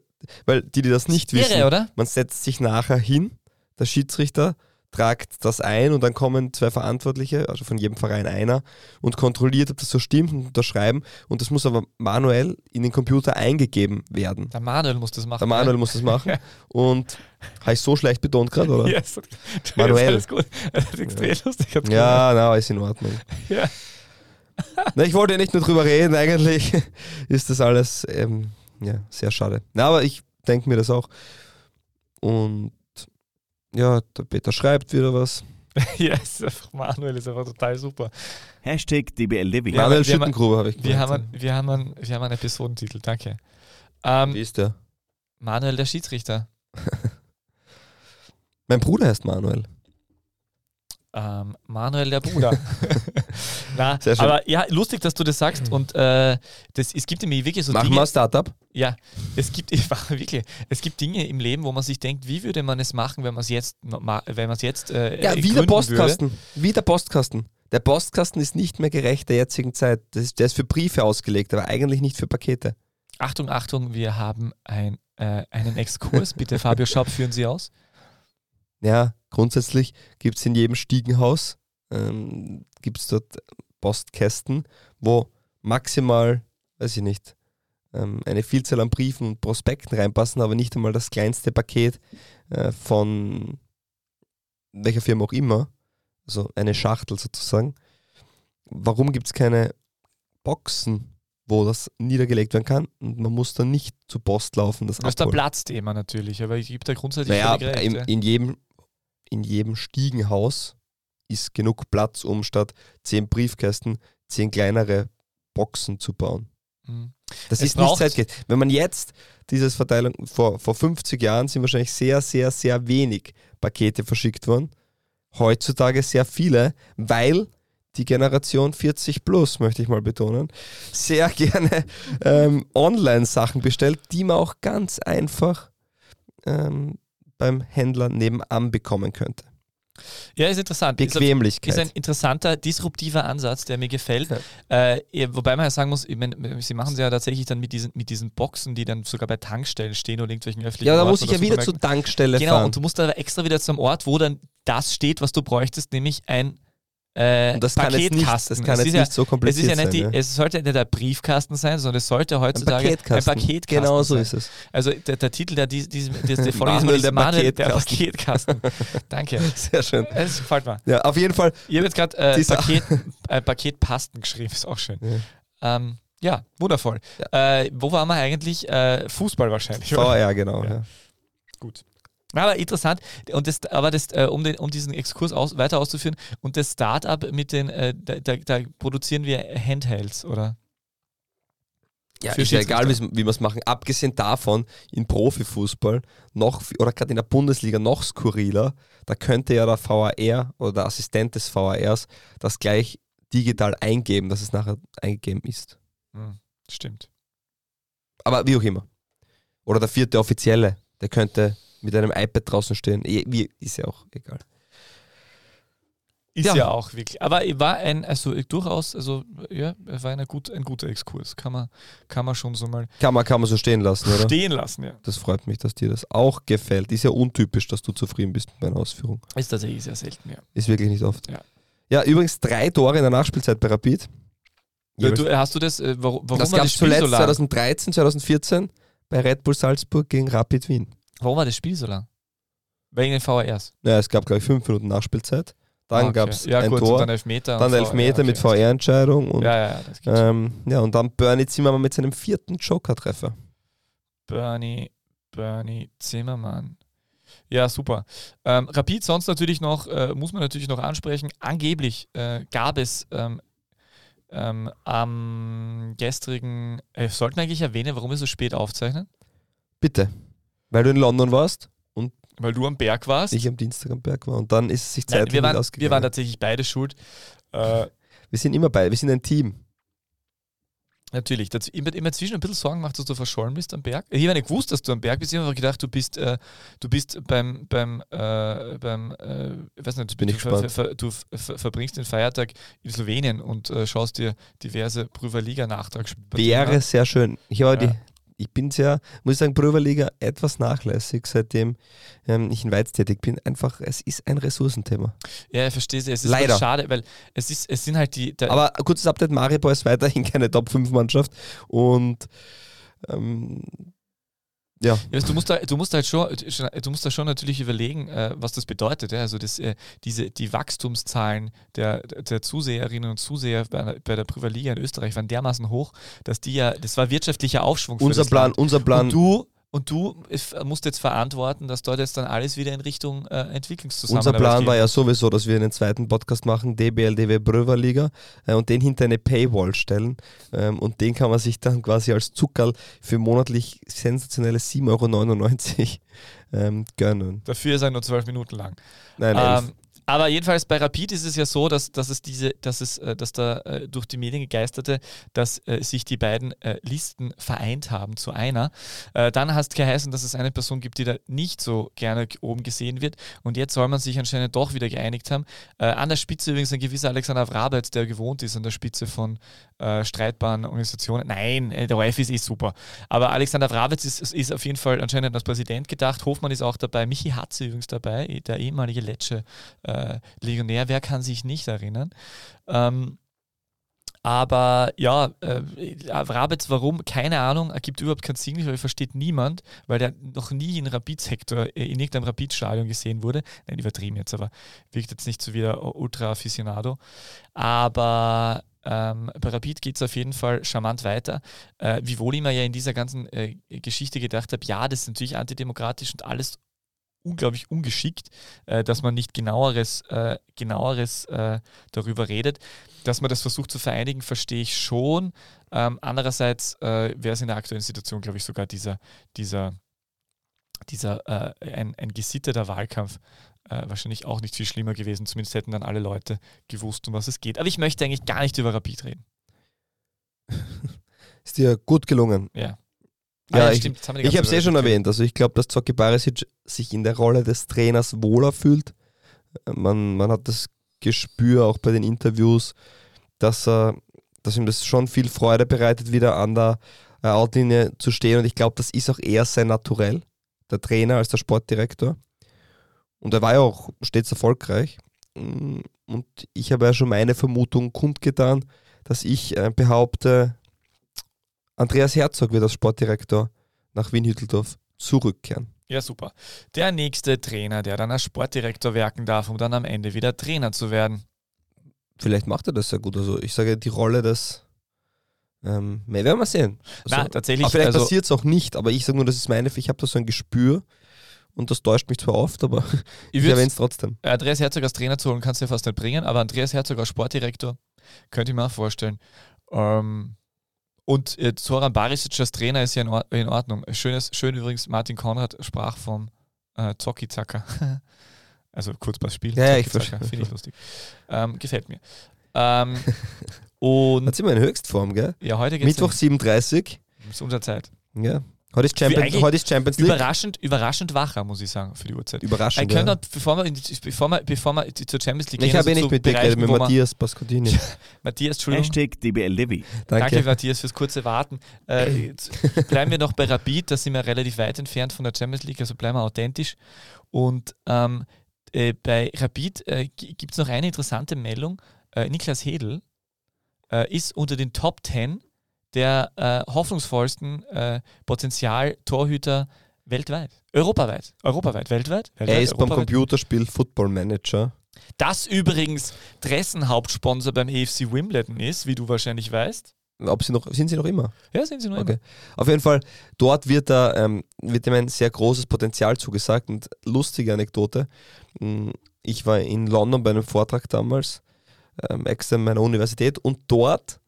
weil die, die das nicht wissen, Irre, oder? man setzt sich nachher hin, der Schiedsrichter tragt das ein und dann kommen zwei Verantwortliche, also von jedem Verein einer, und kontrolliert, ob das so stimmt und unterschreiben. Und das muss aber manuell in den Computer eingegeben werden. Der Manuel muss das machen. Der Manuel muss das machen. Und habe ich so schlecht betont gerade, oder? Ja, so, Manuel. Alles gut. Das ist extrem lustig. Hat's Ja, na, ist in Ordnung. Ja. Na, ich wollte ja nicht nur drüber reden, eigentlich ist das alles ähm, ja, sehr schade. Na, aber ich denke mir das auch. Und ja, der Peter schreibt wieder was. Ja, ist einfach, Manuel ist einfach total super. Hashtag DBL Living. Ja, Manuel Schüttengruber habe ich Wir haben, einen- wir, haben einen, wir haben einen Episodentitel, danke. Ähm, Wie ist der? Manuel, der Schiedsrichter. Mein Bruder heißt Manuel. Ähm, Manuel, der Bruder. Na, Sehr schön. aber ja, lustig, dass du das sagst. Und äh, das, es gibt nämlich wirklich so Machen Dinge. wir ein Startup? Ja, es gibt wirklich, es gibt Dinge im Leben, wo man sich denkt, wie würde man es machen, wenn man es jetzt, wenn man es jetzt äh, Ja, wie der Postkasten. Wie der Postkasten. Der Postkasten ist nicht mehr gerecht der jetzigen Zeit. Das ist, der ist für Briefe ausgelegt, aber eigentlich nicht für Pakete. Würde. Achtung, Achtung, wir haben ein, äh, einen Exkurs. Bitte, Fabio Schaub, führen Sie aus. Ja, grundsätzlich gibt es in jedem Stiegenhaus, ähm, gibt es dort Postkästen, wo maximal, weiß ich nicht, ähm, eine Vielzahl an Briefen und Prospekten reinpassen, aber nicht einmal das kleinste Paket äh, von welcher Firma auch immer, also eine Schachtel sozusagen. Warum gibt es keine Boxen, wo das niedergelegt werden kann und man muss dann nicht zur Post laufen, das Das ist der abholen? Platzthema natürlich, aber ich gebe da grundsätzlich Naja, in, in, jedem, in jedem Stiegenhaus ist genug Platz, um statt zehn Briefkästen zehn kleinere Boxen zu bauen. Mhm. Das Es ist nicht zeitgemäß. Wenn man jetzt dieses Verteilung, vor, vor 50 Jahren sind wahrscheinlich sehr, sehr, sehr wenig Pakete verschickt worden. Heutzutage sehr viele, weil die Generation 40 plus, möchte ich mal betonen, sehr gerne ähm, Online-Sachen bestellt, die man auch ganz einfach ähm, beim Händler nebenan bekommen könnte. Ja, ist interessant. Ist, Bequemlichkeit. ist ein interessanter, disruptiver Ansatz, der mir gefällt. Ja. Äh, wobei man ja sagen muss, ich mein, sie machen es ja tatsächlich dann mit diesen, mit diesen Boxen, die dann sogar bei Tankstellen stehen oder irgendwelchen öffentlichen ja, da muss ich ja wieder zur. Tankstelle Genau, fahren. und du musst aber extra wieder zum Ort, wo dann das steht, was du bräuchtest, nämlich ein äh, das kann jetzt nicht, Paketkasten. das kann es jetzt ist ja, nicht so es kompliziert ist ja sein. die, ja. es sollte nicht der Briefkasten sein, sondern es sollte Ein heutzutage Paketkasten. ein Paketkasten Genau so sein. ist es. Also der, der Titel der, dies, diesem, des, der Folge Manuel, ist der Manuel, der Paketkasten. Paketkasten. Danke. Sehr schön. Es gefällt mir. Ja, auf jeden Fall. Habe jetzt gerade äh, Paket, äh, Paketpasten geschrieben, ist auch schön. Ja. Ähm, ja, wundervoll. Äh, wo waren wir eigentlich? Äh, Fußball wahrscheinlich. oder? VR, genau. Ja. Ja. Gut. Aber interessant, und das, aber das, äh, um, den, um diesen Exkurs aus, weiter auszuführen, und das Startup mit den, äh, da, da, da produzieren wir Handhelds, oder? Ja, Für ist ja egal, wie wir es machen. Abgesehen davon, in Profifußball noch, oder gerade in der Bundesliga noch skurriler, da könnte ja der VAR oder der Assistent des VARs das gleich digital eingeben, dass es nachher eingegeben ist. Hm, stimmt. Aber wie auch immer. Oder der vierte Offizielle, der könnte mit einem iPad draußen stehen. Eh, ist ja auch egal. Ist Ja. ja. auch wirklich. Aber war ein, also durchaus, also ja, war eine gut, ein guter Exkurs. Kann man, kann man schon so mal Kann man, kann man so stehen lassen, oder? stehen lassen, ja. Das freut mich, dass dir das auch gefällt. Ist ja untypisch, dass du zufrieden bist mit meiner Ausführung. Ist tatsächlich sehr selten, ja. Ist wirklich nicht oft. Ja. Ja, übrigens drei Tore in der Nachspielzeit bei Rapid. Du, hast du das, äh, warum, warum das gab das es zuletzt so lang? 2013, 2014 bei Red Bull Salzburg gegen Rapid Wien. Warum war das Spiel so lang? Wegen den VRs. Ja, es gab, glaube ich, fünf Minuten Nachspielzeit. Dann Ah, okay. gab es ja, ein gut, Tor, dann dann, Elfmeter. und Elfmeter VR, mit okay. VR-Entscheidung und, Ja, ja, ja, das gibt's. ähm, ja, und dann Bernie Zimmermann mit seinem vierten Joker-Treffer. Bernie, Bernie Zimmermann. Ja, super. Ähm, Rapid sonst natürlich noch, äh, muss man natürlich noch ansprechen, angeblich äh, gab es ähm, ähm, am gestrigen, äh, sollten eigentlich erwähnen, warum wir so spät aufzeichnen? Bitte. Weil du in London warst, Weil du am Berg warst. ich am Dienstag am Berg war und dann ist es sich Nein, zeitlich wir, nicht waren, ausgegangen. wir waren tatsächlich beide schuld. Äh, wir sind immer bei, wir sind ein Team. Natürlich. Ich habe mir zwischen ein bisschen Sorgen gemacht, dass du verschollen bist am Berg. Ich habe nicht gewusst, dass du am Berg bist. Ich habe einfach gedacht, du bist, äh, du bist beim, beim, äh, beim äh, ich weiß nicht, Bin du, ich ver, gespannt. ver, du ver, verbringst den Feiertag in Slowenien und äh, schaust dir diverse Prüferliga-Nachtragspartien Wäre an. sehr schön. Ich, habe Ja. die, ich bin sehr, muss ich sagen, Prüferliga etwas nachlässig, seitdem ähm, ich in Weiz tätig bin. Einfach, es ist ein Ressourcenthema. Ja, ich verstehe es. Es ist Leider. Schade, weil es, ist, es sind halt die. Aber kurzes Update: Maribor ist weiterhin keine Top-5-Mannschaft und ähm, ja, du musst da, du musst halt schon, du musst da schon natürlich überlegen, äh, was das bedeutet. Also das, äh, diese, die Wachstumszahlen der, der Zuseherinnen und Zuseher bei, der- Liga in Österreich waren dermaßen hoch, dass die ja, das war wirtschaftlicher Aufschwung unser Plan, Land. unser Plan. Und du, und du musst jetzt verantworten, dass dort jetzt dann alles wieder in Richtung äh, Entwicklungszusammenarbeit Unser Plan geht. war ja sowieso, dass wir einen zweiten Podcast machen, DBL, DW Bröverliga, äh, und den hinter eine Paywall stellen. Ähm, und den kann man sich dann quasi als Zuckerl für monatlich sensationelle 7,99 Euro ähm, gönnen. Dafür ist er nur zwölf Minuten lang. Nein, elf. Ähm, Aber jedenfalls bei Rapid ist es ja so, dass, dass es diese, dass es, äh, dass da äh, durch die Medien gegeisterte, dass äh, sich die beiden äh, Listen vereint haben zu einer. Äh, dann hast geheißen, dass es eine Person gibt, die da nicht so gerne oben gesehen wird. Und jetzt soll man sich anscheinend doch wieder geeinigt haben. Äh, an der Spitze übrigens ein gewisser Alexander Wrabetz, der gewohnt ist an der Spitze von streitbaren Organisationen. Nein, der ORF ist eh super. Aber Alexander Wrabetz ist, ist auf jeden Fall anscheinend als Präsident gedacht. Hofmann ist auch dabei. Michi Hatze übrigens dabei, der ehemalige Letsche äh, Legionär, wer kann sich nicht erinnern? Ähm, aber ja, äh, Rabitz, warum? Keine Ahnung, ergibt überhaupt keinen Sinn, weil versteht niemand, weil der noch nie in Rapid-Sektor, äh, in irgendeinem Rapid-Stadion gesehen wurde. Nein, übertrieben jetzt, aber wirkt jetzt nicht so wie der Ultra-Aficionado. Aber ähm, bei Rapid geht es auf jeden Fall charmant weiter. Äh, wiewohl ich mir ja in dieser ganzen äh, Geschichte gedacht habe, ja, das ist natürlich antidemokratisch und alles unglaublich ungeschickt, äh, dass man nicht genaueres, äh, genaueres äh, darüber redet. Dass man das versucht zu vereinigen, verstehe ich schon. Ähm, andererseits äh, wäre es in der aktuellen Situation, glaube ich, sogar dieser, dieser, dieser äh, ein, ein gesitteter Wahlkampf äh, wahrscheinlich auch nicht viel schlimmer gewesen. Zumindest hätten dann alle Leute gewusst, um was es geht. Aber ich möchte eigentlich gar nicht über Rapid reden. Ist dir gut gelungen. Ja. Ja, ah, ja, ich, ich habe es eh schon erwähnt. Also ich glaube, dass Zocki Barisic sich in der Rolle des Trainers wohler fühlt. Man, man hat das Gespür auch bei den Interviews, dass, er, dass ihm das schon viel Freude bereitet, wieder an der äh, Outlinie zu stehen. Und ich glaube, das ist auch eher sein Naturell, der Trainer als der Sportdirektor. Und er war ja auch stets erfolgreich. Mm, und ich habe ja schon meine Vermutung kundgetan, dass ich äh, behaupte, Andreas Herzog wird als Sportdirektor nach Wien-Hütteldorf zurückkehren. Ja, super. Der nächste Trainer, der dann als Sportdirektor werken darf, um dann am Ende wieder Trainer zu werden. Vielleicht macht er das sehr gut. Also ich sage, die Rolle des ähm, mehr werden wir sehen. Also, Na, tatsächlich. vielleicht also, passiert es auch nicht, aber ich sage nur, das ist meine, ich habe da so ein Gespür und das täuscht mich zwar oft, aber ich, ich erwähne es trotzdem. Andreas Herzog als Trainer zu holen, kannst du ja fast nicht bringen, aber Andreas Herzog als Sportdirektor könnte ich mir auch vorstellen. Ähm, und äh, Zoran Barisic als Trainer ist ja in, Or in Ordnung. Schönes, schön übrigens, Martin Konrad sprach vom äh, Zocki-Zacker. also Kurzpassspiel. Ja, ja ich verstehe. Finde ich lustig. Ähm, gefällt mir. Ähm, und Hat sie mal in Höchstform, gell? Ja, heute geht's Mittwoch 37. Das ist unserer Zeit. Ja. Heute ist, Champions, heute ist Champions League. Überraschend, überraschend wacher, muss ich sagen, für die Uhrzeit. Überraschend. Ich ja. bevor, wir bevor, wir, bevor wir zur Champions League ich gehen, habe also nicht mit dir geredet, mit Matthias Pascodini. Matthias, Entschuldigung. Hashtag DBL Levy. Danke. Danke, Matthias, fürs kurze Warten. Äh, bleiben wir noch bei Rapid, da sind wir relativ weit entfernt von der Champions League, also bleiben wir authentisch. Und ähm, äh, bei Rapid äh, gibt es noch eine interessante Meldung. Äh, Niklas Hedl äh, ist unter den Top 10 der äh, hoffnungsvollsten äh, Potenzial-Torhüter weltweit. Europaweit. Europaweit. Weltweit. weltweit er ist beim Computerspiel Football Manager. Das übrigens Dressen-Hauptsponsor beim EFC Wimbledon ist, wie du wahrscheinlich weißt. Ob sie noch, sind sie noch immer? Ja, sind sie noch okay. immer. Auf jeden Fall, dort wird, da, ähm, wird ihm ein sehr großes Potenzial zugesagt und lustige Anekdote. Hm, ich war in London bei einem Vortrag damals, ähm, extra meiner Universität und dort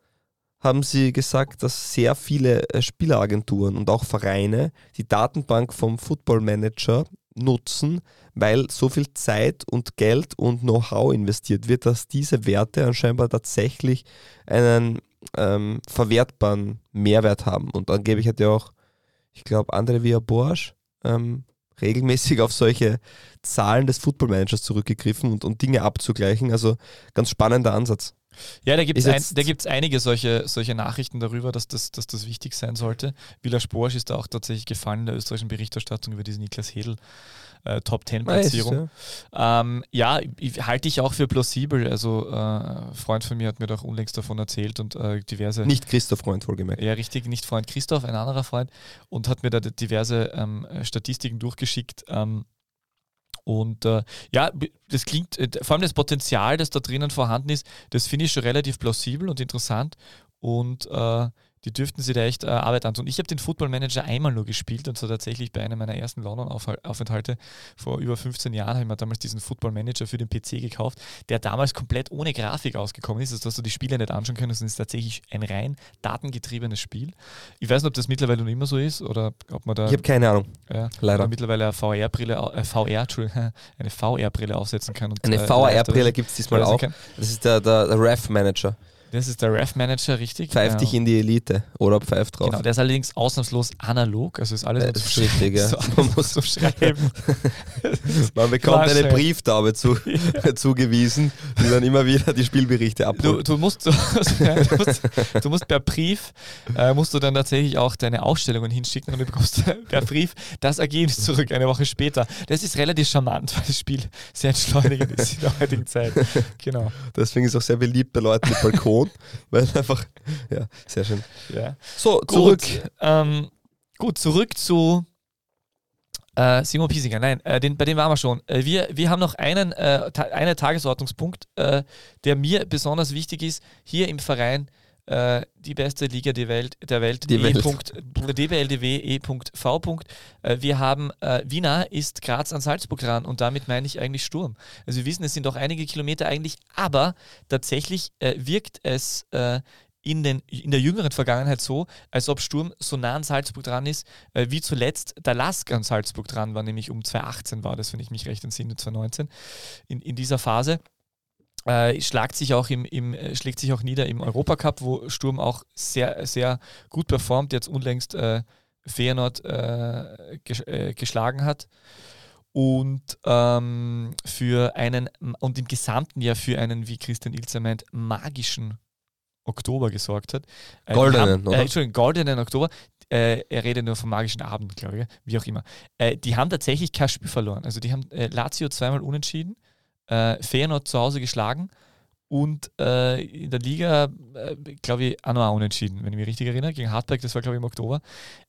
haben sie gesagt, dass sehr viele äh, Spieleragenturen und auch Vereine die Datenbank vom Football Manager nutzen, weil so viel Zeit und Geld und Know-how investiert wird, dass diese Werte anscheinend tatsächlich einen ähm, verwertbaren Mehrwert haben. Und angeblich hat ja auch, ich glaube, Andre Via Borsch ähm, regelmäßig auf solche Zahlen des Football Managers zurückgegriffen und, und Dinge abzugleichen. Also ganz spannender Ansatz. Ja, da gibt es ein, einige solche, solche Nachrichten darüber, dass das, dass das wichtig sein sollte. Villa Sporsch ist da auch tatsächlich gefallen in der österreichischen Berichterstattung über diese Niklas Hedl äh, Top 10 Platzierung. Ja, ähm, ja ich, halte ich auch für plausibel. Also äh, ein Freund von mir hat mir doch unlängst davon erzählt und äh, diverse. Nicht Christoph Freund wohlgemerkt. Ja, richtig, nicht Freund Christoph, ein anderer Freund und hat mir da diverse ähm, Statistiken durchgeschickt. Ähm, und äh, ja, das klingt, äh, vor allem das Potenzial, das da drinnen vorhanden ist, das finde ich schon relativ plausibel und interessant. Und äh, die dürften sich da echt äh, Arbeit antun. Ich habe den Football Manager einmal nur gespielt und zwar tatsächlich bei einem meiner ersten London-Aufenthalte vor über 15 Jahren habe ich mir damals diesen Football Manager für den PC gekauft, der damals komplett ohne Grafik ausgekommen ist, also dass du die Spiele nicht anschauen kannst. Es ist tatsächlich ein rein datengetriebenes Spiel. Ich weiß nicht, ob das mittlerweile noch immer so ist oder ob man da. Ich habe keine Ahnung. Ja, Leider. mittlerweile eine VR-Brille, äh, VR, eine VR-Brille aufsetzen kann. Und, Eine äh, VR-Brille gibt es diesmal auch. Das ist der, der, der Ref-Manager. Das ist der Ref-Manager, richtig? Pfeift Ja. dich in die Elite oder pfeift drauf. Genau, der ist allerdings ausnahmslos analog, also ist alles Äh, ist richtig, ja. so, Man muss so schreiben. Man bekommt eine Klarstellen. Brieftaube zu, zugewiesen, die dann immer wieder die Spielberichte Du, abholt. du, musst, du, musst, du musst per Brief, äh, musst du dann tatsächlich auch deine Ausstellungen hinschicken und du bekommst per Brief das Ergebnis zurück, eine Woche später. Das ist relativ charmant, weil das Spiel sehr entschleunigend ist in der heutigen Zeit. Genau. Deswegen ist es auch sehr beliebt bei Leuten mit Balkon, weil einfach, ja, sehr schön. Ja. So, Gut, zurück. ähm, gut, zurück zu äh, Simon Piesinger. Nein, äh, den, bei dem waren wir schon. Äh, wir, wir haben noch einen, äh, ta einen Tagesordnungspunkt, äh, der mir besonders wichtig ist, hier im Verein. Äh, Die beste Liga der Welt, der Welt, Die Welt. dbldw.v. Äh, Wir haben, äh, wie nah ist Graz an Salzburg dran und damit meine ich eigentlich Sturm. Also wir wissen, es sind doch einige Kilometer eigentlich, aber tatsächlich äh, wirkt es äh, in, den, in der jüngeren Vergangenheit so, als ob Sturm so nah an Salzburg dran ist, äh, wie zuletzt der Lask an Salzburg dran war, nämlich um 2018 war das, wenn ich mich recht entsinne, 2019, in, in dieser Phase. Äh, schlagt sich auch im, im, äh, schlägt sich auch nieder im Europacup, wo Sturm auch sehr, sehr gut performt, jetzt unlängst äh, Feyenoord äh, ges äh, geschlagen hat. Und ähm, für einen, und im gesamten Jahr für einen, wie Christian Ilzer meint, magischen Oktober gesorgt hat. Äh, Goldenen, haben, oder? Äh, Entschuldigung, goldenen Oktober. Äh, er redet nur vom magischen Abend, glaube ich, wie auch immer. Äh, die haben tatsächlich kein Spiel verloren. Also die haben äh, Lazio zweimal unentschieden, äh, Feyenoord zu Hause geschlagen und äh, in der Liga, äh, glaube ich, auch noch unentschieden, wenn ich mich richtig erinnere, gegen Hartberg, das war, glaube ich, im Oktober.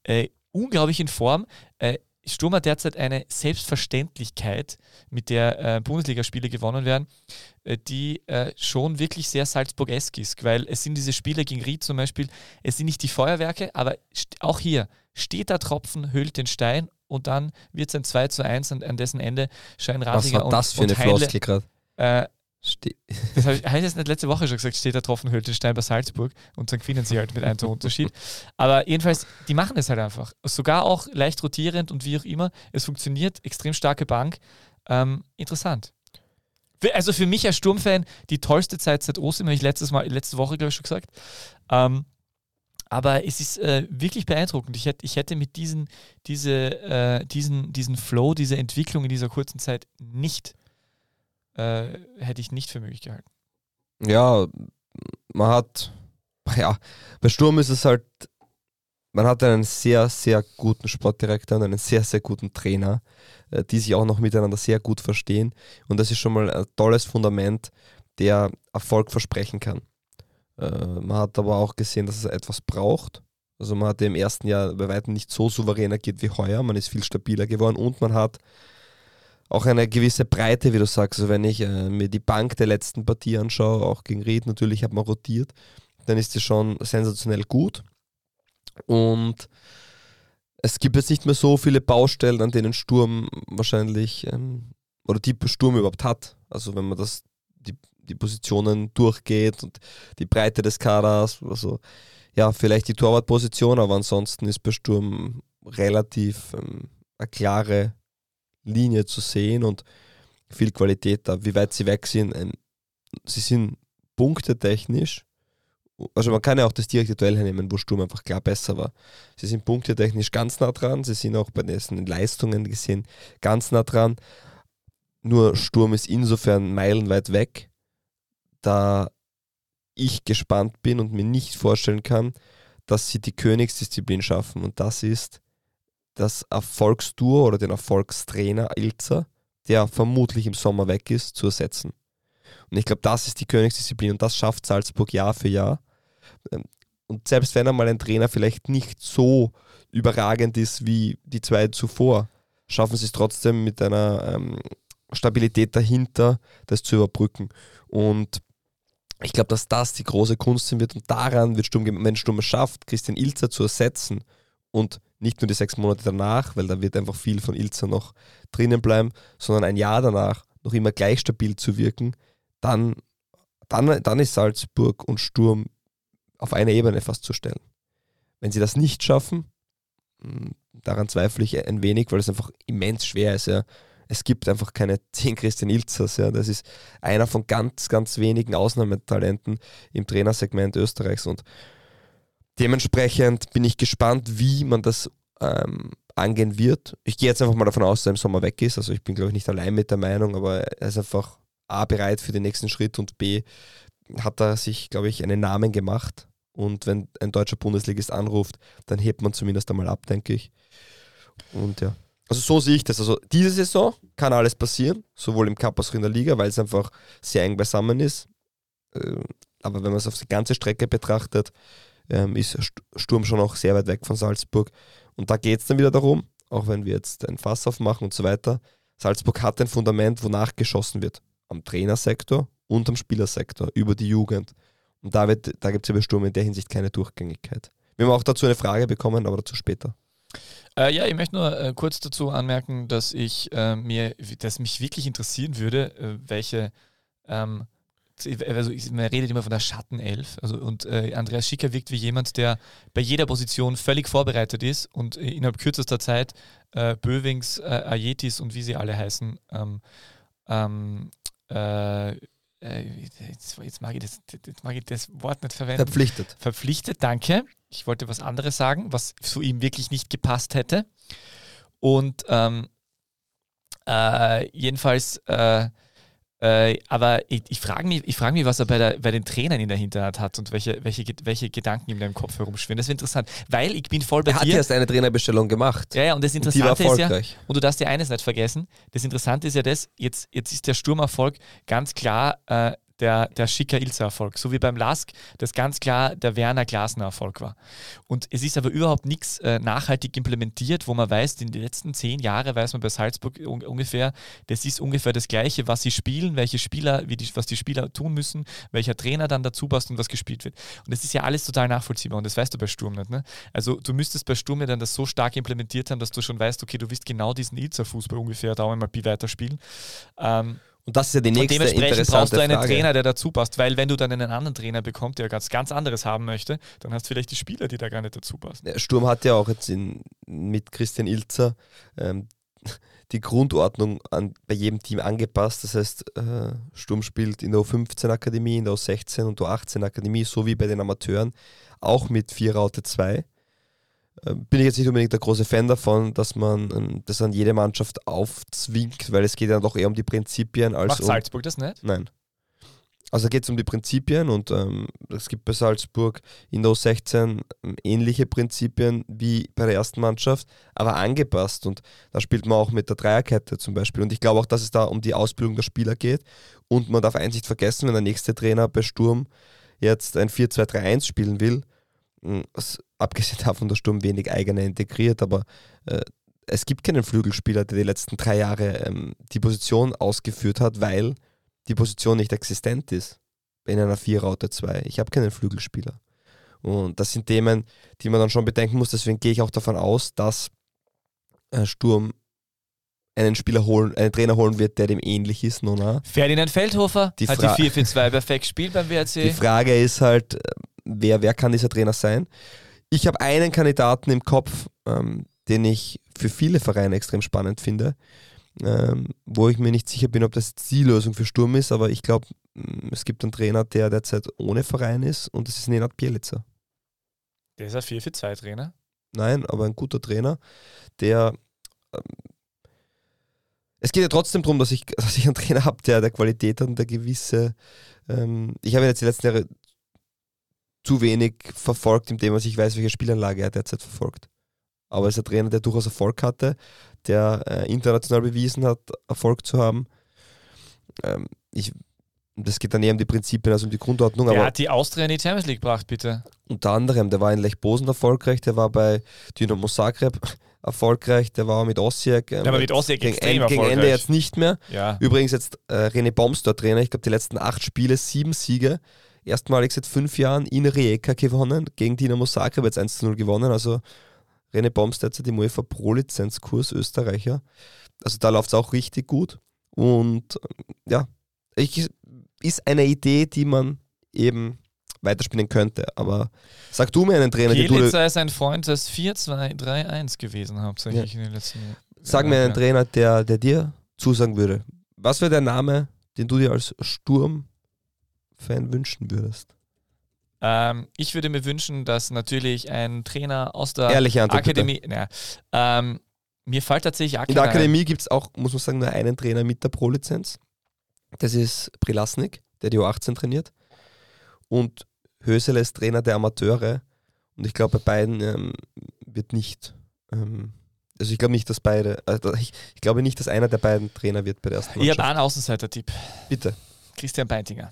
Äh, unglaublich in Form. Äh, Sturm hat derzeit eine Selbstverständlichkeit, mit der äh, Bundesligaspiele gewonnen werden, äh, die äh, schon wirklich sehr Salzburg-esk ist, weil es sind diese Spiele gegen Ried zum Beispiel, es sind nicht die Feuerwerke, aber auch hier steht der Tropfen, hüllt den Stein und dann wird es ein 2 zu 1 und an dessen Ende scheinen Was Rasinger war das für und, eine und Floskel gerade? äh, Ste- das habe ich, hab ich jetzt nicht letzte Woche schon gesagt, steht der Tropfen hüllt den Stein bei Salzburg und dann gewinnen sie halt mit einem Tor Unterschied. Aber jedenfalls, die machen es halt einfach. Sogar auch leicht rotierend und wie auch immer. Es funktioniert, extrem starke Bank. Ähm, interessant. Also für mich als Sturmfan die tollste Zeit seit Ostern, habe ich letztes Mal, letzte Woche, glaube ich, schon gesagt. Ähm, aber es ist äh, wirklich beeindruckend. Ich hätte, ich hätte mit diesen, diese, äh, diesen, diesen Flow, diese Entwicklung in dieser kurzen Zeit nicht, äh, hätte ich nicht für möglich gehalten. Ja, man hat, ja, bei Sturm ist es halt, man hat einen sehr, sehr guten Sportdirektor und einen sehr, sehr guten Trainer, äh, die sich auch noch miteinander sehr gut verstehen. Und das ist schon mal ein tolles Fundament, der Erfolg versprechen kann. Äh, Man hat aber auch gesehen, dass es etwas braucht. Also man hat im ersten Jahr bei weitem nicht so souverän agiert wie heuer. Man ist viel stabiler geworden und man hat auch eine gewisse Breite, wie du sagst. Also wenn ich äh, mir die Bank der letzten Partie anschaue, auch gegen Ried natürlich hat man rotiert, dann ist die schon sensationell gut. Und es gibt jetzt nicht mehr so viele Baustellen, an denen Sturm wahrscheinlich ähm, oder die Sturm überhaupt hat. Also wenn man das die, Positionen durchgeht und die Breite des Kaders, also ja, vielleicht die Torwartposition, aber ansonsten ist bei Sturm relativ ähm, eine klare Linie zu sehen und viel Qualität da. Wie weit sie weg sind, ähm, sie sind punktetechnisch, also man kann ja auch das direkte Duell hernehmen, wo Sturm einfach klar besser war. Sie sind punktetechnisch ganz nah dran, sie sind auch bei diesen Leistungen gesehen ganz nah dran. Nur Sturm ist insofern meilenweit weg, da ich gespannt bin und mir nicht vorstellen kann, dass sie die Königsdisziplin schaffen. Und das ist das Erfolgsduo oder den Erfolgstrainer Ilzer, der vermutlich im Sommer weg ist, zu ersetzen. Und ich glaube, das ist die Königsdisziplin und das schafft Salzburg Jahr für Jahr. Ähm, Und selbst wenn einmal ein Trainer vielleicht nicht so überragend ist wie die zwei zuvor, schaffen sie es trotzdem mit einer ähm, Stabilität dahinter, das zu überbrücken. Und Ich glaube, dass das die große Kunst sein wird und daran wird Sturm, wenn Sturm es schafft, Christian Ilzer zu ersetzen und nicht nur die sechs Monate danach, weil da wird einfach viel von Ilzer noch drinnen bleiben, sondern ein Jahr danach noch immer gleich stabil zu wirken, dann, dann, dann ist Salzburg und Sturm auf einer Ebene fast zu stellen. Wenn sie das nicht schaffen, hm, daran zweifle ich ein wenig, weil es einfach immens schwer ist. Ja. Es gibt einfach keine zehn Christian Ilzers. Ja. Das ist einer von ganz, ganz wenigen Ausnahmetalenten im Trainersegment Österreichs. Und dementsprechend bin ich gespannt, wie man das ähm, angehen wird. Ich gehe jetzt einfach mal davon aus, dass er im Sommer weg ist. Also ich bin, glaube ich, nicht allein mit der Meinung, aber er ist einfach A bereit für den nächsten Schritt und B hat er sich, glaube ich, einen Namen gemacht. Und wenn ein deutscher Bundesligist anruft, dann hebt man zumindest einmal ab, denke ich. Und ja. Also so sehe ich das. Also diese Saison kann alles passieren, sowohl im Cup als auch in der Liga, weil es einfach sehr eng beisammen ist. Äh, aber wenn man es auf die ganze Strecke betrachtet, ähm, ist Sturm schon auch sehr weit weg von Salzburg. Und da geht es dann wieder darum, auch wenn wir jetzt ein Fass aufmachen und so weiter. Salzburg hat ein Fundament, wonach geschossen wird. Am Trainersektor und am Spielersektor, über die Jugend. Und da, da gibt es ja bei Sturm in der Hinsicht keine Durchgängigkeit. Wir haben auch dazu eine Frage bekommen, aber dazu später. Äh, ja, ich möchte nur äh, kurz dazu anmerken, dass ich äh, mir, dass mich wirklich interessieren würde, äh, welche ähm, also man redet immer von der Schattenelf. Also, und äh, Andreas Schicker wirkt wie jemand, der bei jeder Position völlig vorbereitet ist und innerhalb kürzester Zeit äh, Böwings, äh, Ajetis und wie sie alle heißen, ähm, ähm, äh, jetzt, jetzt, mag ich das, jetzt mag ich das Wort nicht verwenden. Verpflichtet. Verpflichtet, danke. Ich wollte was anderes sagen, was zu ihm wirklich nicht gepasst hätte. Und ähm, äh, jedenfalls, äh, äh, aber ich, ich frage mich, frag mich, was er bei, der, bei den Trainern in der Hinterhand hat und welche, welche, welche Gedanken in deinem Kopf herumschwirren. Das ist interessant, weil ich bin voll bei er dir. Er hat erst eine Trainerbestellung gemacht. Ja, ja, und das Interessante und ist ja, und du darfst dir eines nicht vergessen, das Interessante ist ja das, jetzt, jetzt ist der Sturmerfolg ganz klar äh, der, der Schicker-Ilzer-Erfolg, so wie beim Lask, das ganz klar der Werner Glasner-Erfolg war. Und es ist aber überhaupt nichts äh, nachhaltig implementiert, wo man weiß, in den letzten zehn Jahren weiß man bei Salzburg un ungefähr, das ist ungefähr das Gleiche, was sie spielen, welche Spieler, wie die, was die Spieler tun müssen, welcher Trainer dann dazu passt und was gespielt wird. Und das ist ja alles total nachvollziehbar und das weißt du bei Sturm nicht. Ne? Also du müsstest bei Sturm ja dann das so stark implementiert haben, dass du schon weißt, okay, du willst genau diesen Ilzer-Fußball ungefähr da einmal weiterspielen. Ähm, und das ist ja die nächste und dementsprechend brauchst du einen Frage. Trainer, der dazu passt, weil wenn du dann einen anderen Trainer bekommst, der ganz, ganz anderes haben möchte, dann hast du vielleicht die Spieler, die da gar nicht dazu passen. Ja, Sturm hat ja auch jetzt in, mit Christian Ilzer ähm, die Grundordnung an, bei jedem Team angepasst. Das heißt, äh, Sturm spielt in der U15-Akademie, in der U16 und U18-Akademie, so wie bei den Amateuren, auch mit 4 Raute 2. Äh, bin ich jetzt nicht unbedingt der große Fan davon, dass man ähm, das an jede Mannschaft aufzwingt, weil es geht ja doch eher um die Prinzipien als Macht um, Salzburg das nicht? Nein. Also geht es um die Prinzipien und ähm, es gibt bei Salzburg in der U16 ähm, ähnliche Prinzipien wie bei der ersten Mannschaft, aber angepasst und da spielt man auch mit der Dreierkette zum Beispiel und ich glaube auch, dass es da um die Ausbildung der Spieler geht und man darf eins nicht vergessen, wenn der nächste Trainer bei Sturm jetzt ein 4-2-3-1 spielen will, abgesehen davon, dass Sturm wenig eigene integriert, aber äh, es gibt keinen Flügelspieler, der die letzten drei Jahre ähm, die Position ausgeführt hat, weil die Position nicht existent ist in einer 4-Raute 2. Ich habe keinen Flügelspieler. Und das sind Themen, die man dann schon bedenken muss. Deswegen gehe ich auch davon aus, dass äh, Sturm einen Spieler holen, einen Trainer holen wird, der dem ähnlich ist. Nona. Ferdinand Feldhofer die hat die 4-4-2 perfekt gespielt beim WRC. Die Frage ist halt, äh, wer, wer kann dieser Trainer sein? Ich habe einen Kandidaten im Kopf, ähm, den ich für viele Vereine extrem spannend finde, ähm, wo ich mir nicht sicher bin, ob das die Lösung für Sturm ist, aber ich glaube, mm, es gibt einen Trainer, der derzeit ohne Verein ist und das ist Nenad Bielica. Der ist ein 4-4-2-Trainer? Nein, aber ein guter Trainer, der ähm, es geht ja trotzdem darum, dass ich, dass ich einen Trainer habe, der, der Qualität hat und der gewisse. Ähm, ich habe ihn jetzt die letzten Jahre zu wenig verfolgt, indem was ich weiß, welche Spielanlage er derzeit verfolgt. Aber er ist ein Trainer, der durchaus Erfolg hatte, der äh, international bewiesen hat, Erfolg zu haben. Ähm, ich, das geht dann eher um die Prinzipien als um die Grundordnung. Der hat die Austria in die Champions League gebracht, bitte. Unter anderem, der war in Lech Bosen erfolgreich, der war bei Dynamo Zagreb erfolgreich, der war mit Osijek. Ähm, der war mit Osijek gegen, extrem gegen Ende jetzt nicht mehr. Ja. Übrigens jetzt äh, René Boms dort Trainer, ich glaube die letzten acht Spiele, sieben Siege erstmalig seit fünf Jahren in Rijeka gewonnen, gegen Dinamo Zagreb jetzt 1-0 gewonnen. Also René Baumstedt die UEFA Pro-Lizenzkurs Österreicher. Also da läuft es auch richtig gut. Und ähm, ja, ich, ist eine Idee, die man eben weiterspielen könnte. Aber sag du mir einen Trainer, den du. Kielitzer ist ein Freund des 4-2-3-1 gewesen, hauptsächlich in den letzten Jahren. Sag mir einen Trainer, der, der dir zusagen würde. Was wäre der Name, den du dir als Sturm-Fan wünschen würdest? Ähm, ich würde mir wünschen, dass natürlich ein Trainer aus der Ehrliche Antwort. Akademie. Naja, ähm, mir fällt tatsächlich In der. Akademie gibt es auch, muss man sagen, nur einen Trainer mit der Pro-Lizenz. Das ist Prilasnik, der die U18 trainiert. Und Hösele ist Trainer der Amateure. Und ich glaube, bei beiden ähm, wird nicht. Ähm, also ich glaube nicht, dass beide. Also ich, ich glaube nicht, dass einer der beiden Trainer wird bei der ersten Ich habe Mannschaft. einen Außenseiter-Tipp. Bitte. Christian Beintinger.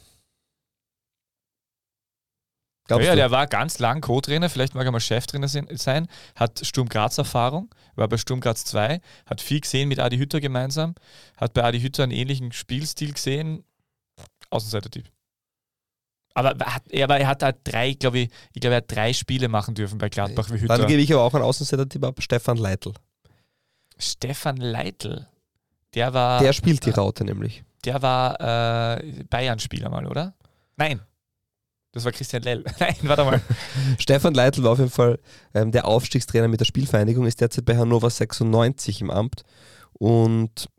Glaubst ja, du? der war ganz lang Co-Trainer, vielleicht mag er mal Cheftrainer sein, hat Sturm Graz Erfahrung, war bei Sturm Graz 2, hat viel gesehen mit Adi Hütter gemeinsam, hat bei Adi Hütter einen ähnlichen Spielstil gesehen. Außenseiter-Tipp. Aber, er er- er hat da drei, glaube ich, ich glaube, er hat drei Spiele machen dürfen bei Gladbach wie Hütter. Dann gebe ich aber auch einen Außenseiter-Tipp ab, Stefan Leitl. Stefan Leitl. Der war, Der spielt die Raute nämlich. der war äh, Bayern-Spieler mal, oder? Nein. Das war Christian Lell. Nein, warte mal. Stefan Leitl war auf jeden Fall ähm, der Aufstiegstrainer mit der Spielvereinigung, ist derzeit bei Hannover 96 im Amt. Und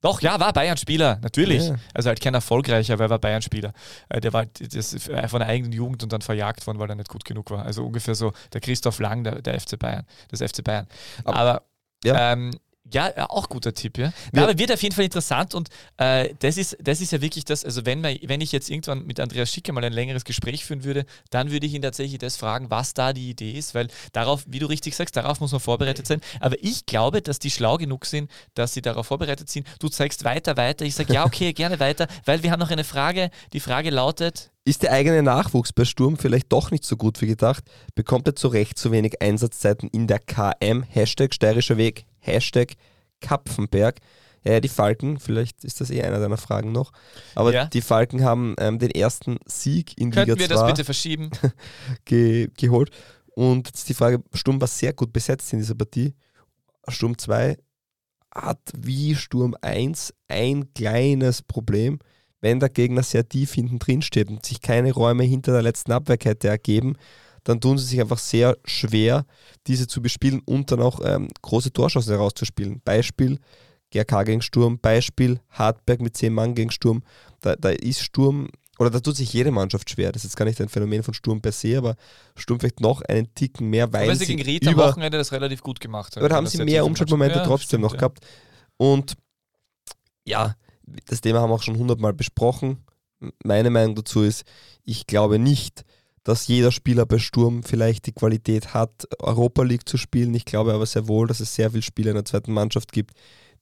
Doch, ja, war Bayern-Spieler, natürlich. Ja. Also halt kein erfolgreicher, aber er war Bayern-Spieler. Äh, Der war das, äh, von der eigenen Jugend und dann verjagt worden, weil er nicht gut genug war. Also ungefähr so der Christoph Lang, der, der FC Bayern, des FC Bayern. Aber- Aber, ja. ähm, ja, ja, auch guter Tipp, ja. Ja, aber wird auf jeden Fall interessant und äh, das, ist, das ist ja wirklich das, also wenn, man, wenn ich jetzt irgendwann mit Andreas Schicke mal ein längeres Gespräch führen würde, dann würde ich ihn tatsächlich das fragen, was da die Idee ist, weil darauf, wie du richtig sagst, darauf muss man vorbereitet sein. Aber ich glaube, dass die schlau genug sind, dass sie darauf vorbereitet sind. Du zeigst weiter, weiter. Ich sage, ja, okay, gerne weiter, weil wir haben noch eine Frage. Die Frage lautet, ist der eigene Nachwuchs bei Sturm vielleicht doch nicht so gut wie gedacht? Bekommt er zu Recht zu wenig Einsatzzeiten in der KM? Hashtag steirischer Weg, Hashtag Kapfenberg. Ja, die Falken, vielleicht ist das eh einer deiner Fragen noch, aber Ja. die Falken haben ähm, den ersten Sieg in könnten Liga wir das 2 bitte verschieben? ge geholt. Und jetzt die Frage, Sturm war sehr gut besetzt in dieser Partie. Sturm 2 hat wie Sturm 1 ein kleines Problem. Wenn der Gegner sehr tief hinten drin steht und sich keine Räume hinter der letzten Abwehrkette ergeben, dann tun sie sich einfach sehr schwer, diese zu bespielen und dann auch ähm, große Torschancen herauszuspielen. Beispiel GRK gegen Sturm, Beispiel Hartberg mit 10 Mann gegen Sturm. Da, da ist Sturm, oder da tut sich jede Mannschaft schwer. Das ist jetzt gar nicht ein Phänomen von Sturm per se, aber Sturm vielleicht noch einen Ticken mehr, weil, Weil sie gegen Ried am Wochenende das relativ gut gemacht haben. oder haben sie mehr Umschaltmomente. Ja, trotzdem stimmt, noch ja. gehabt. Und ja, das Thema haben wir auch schon hundertmal besprochen. Meine Meinung dazu ist, ich glaube nicht, dass jeder Spieler bei Sturm vielleicht die Qualität hat, Europa League zu spielen. Ich glaube aber sehr wohl, dass es sehr viele Spieler in der zweiten Mannschaft gibt,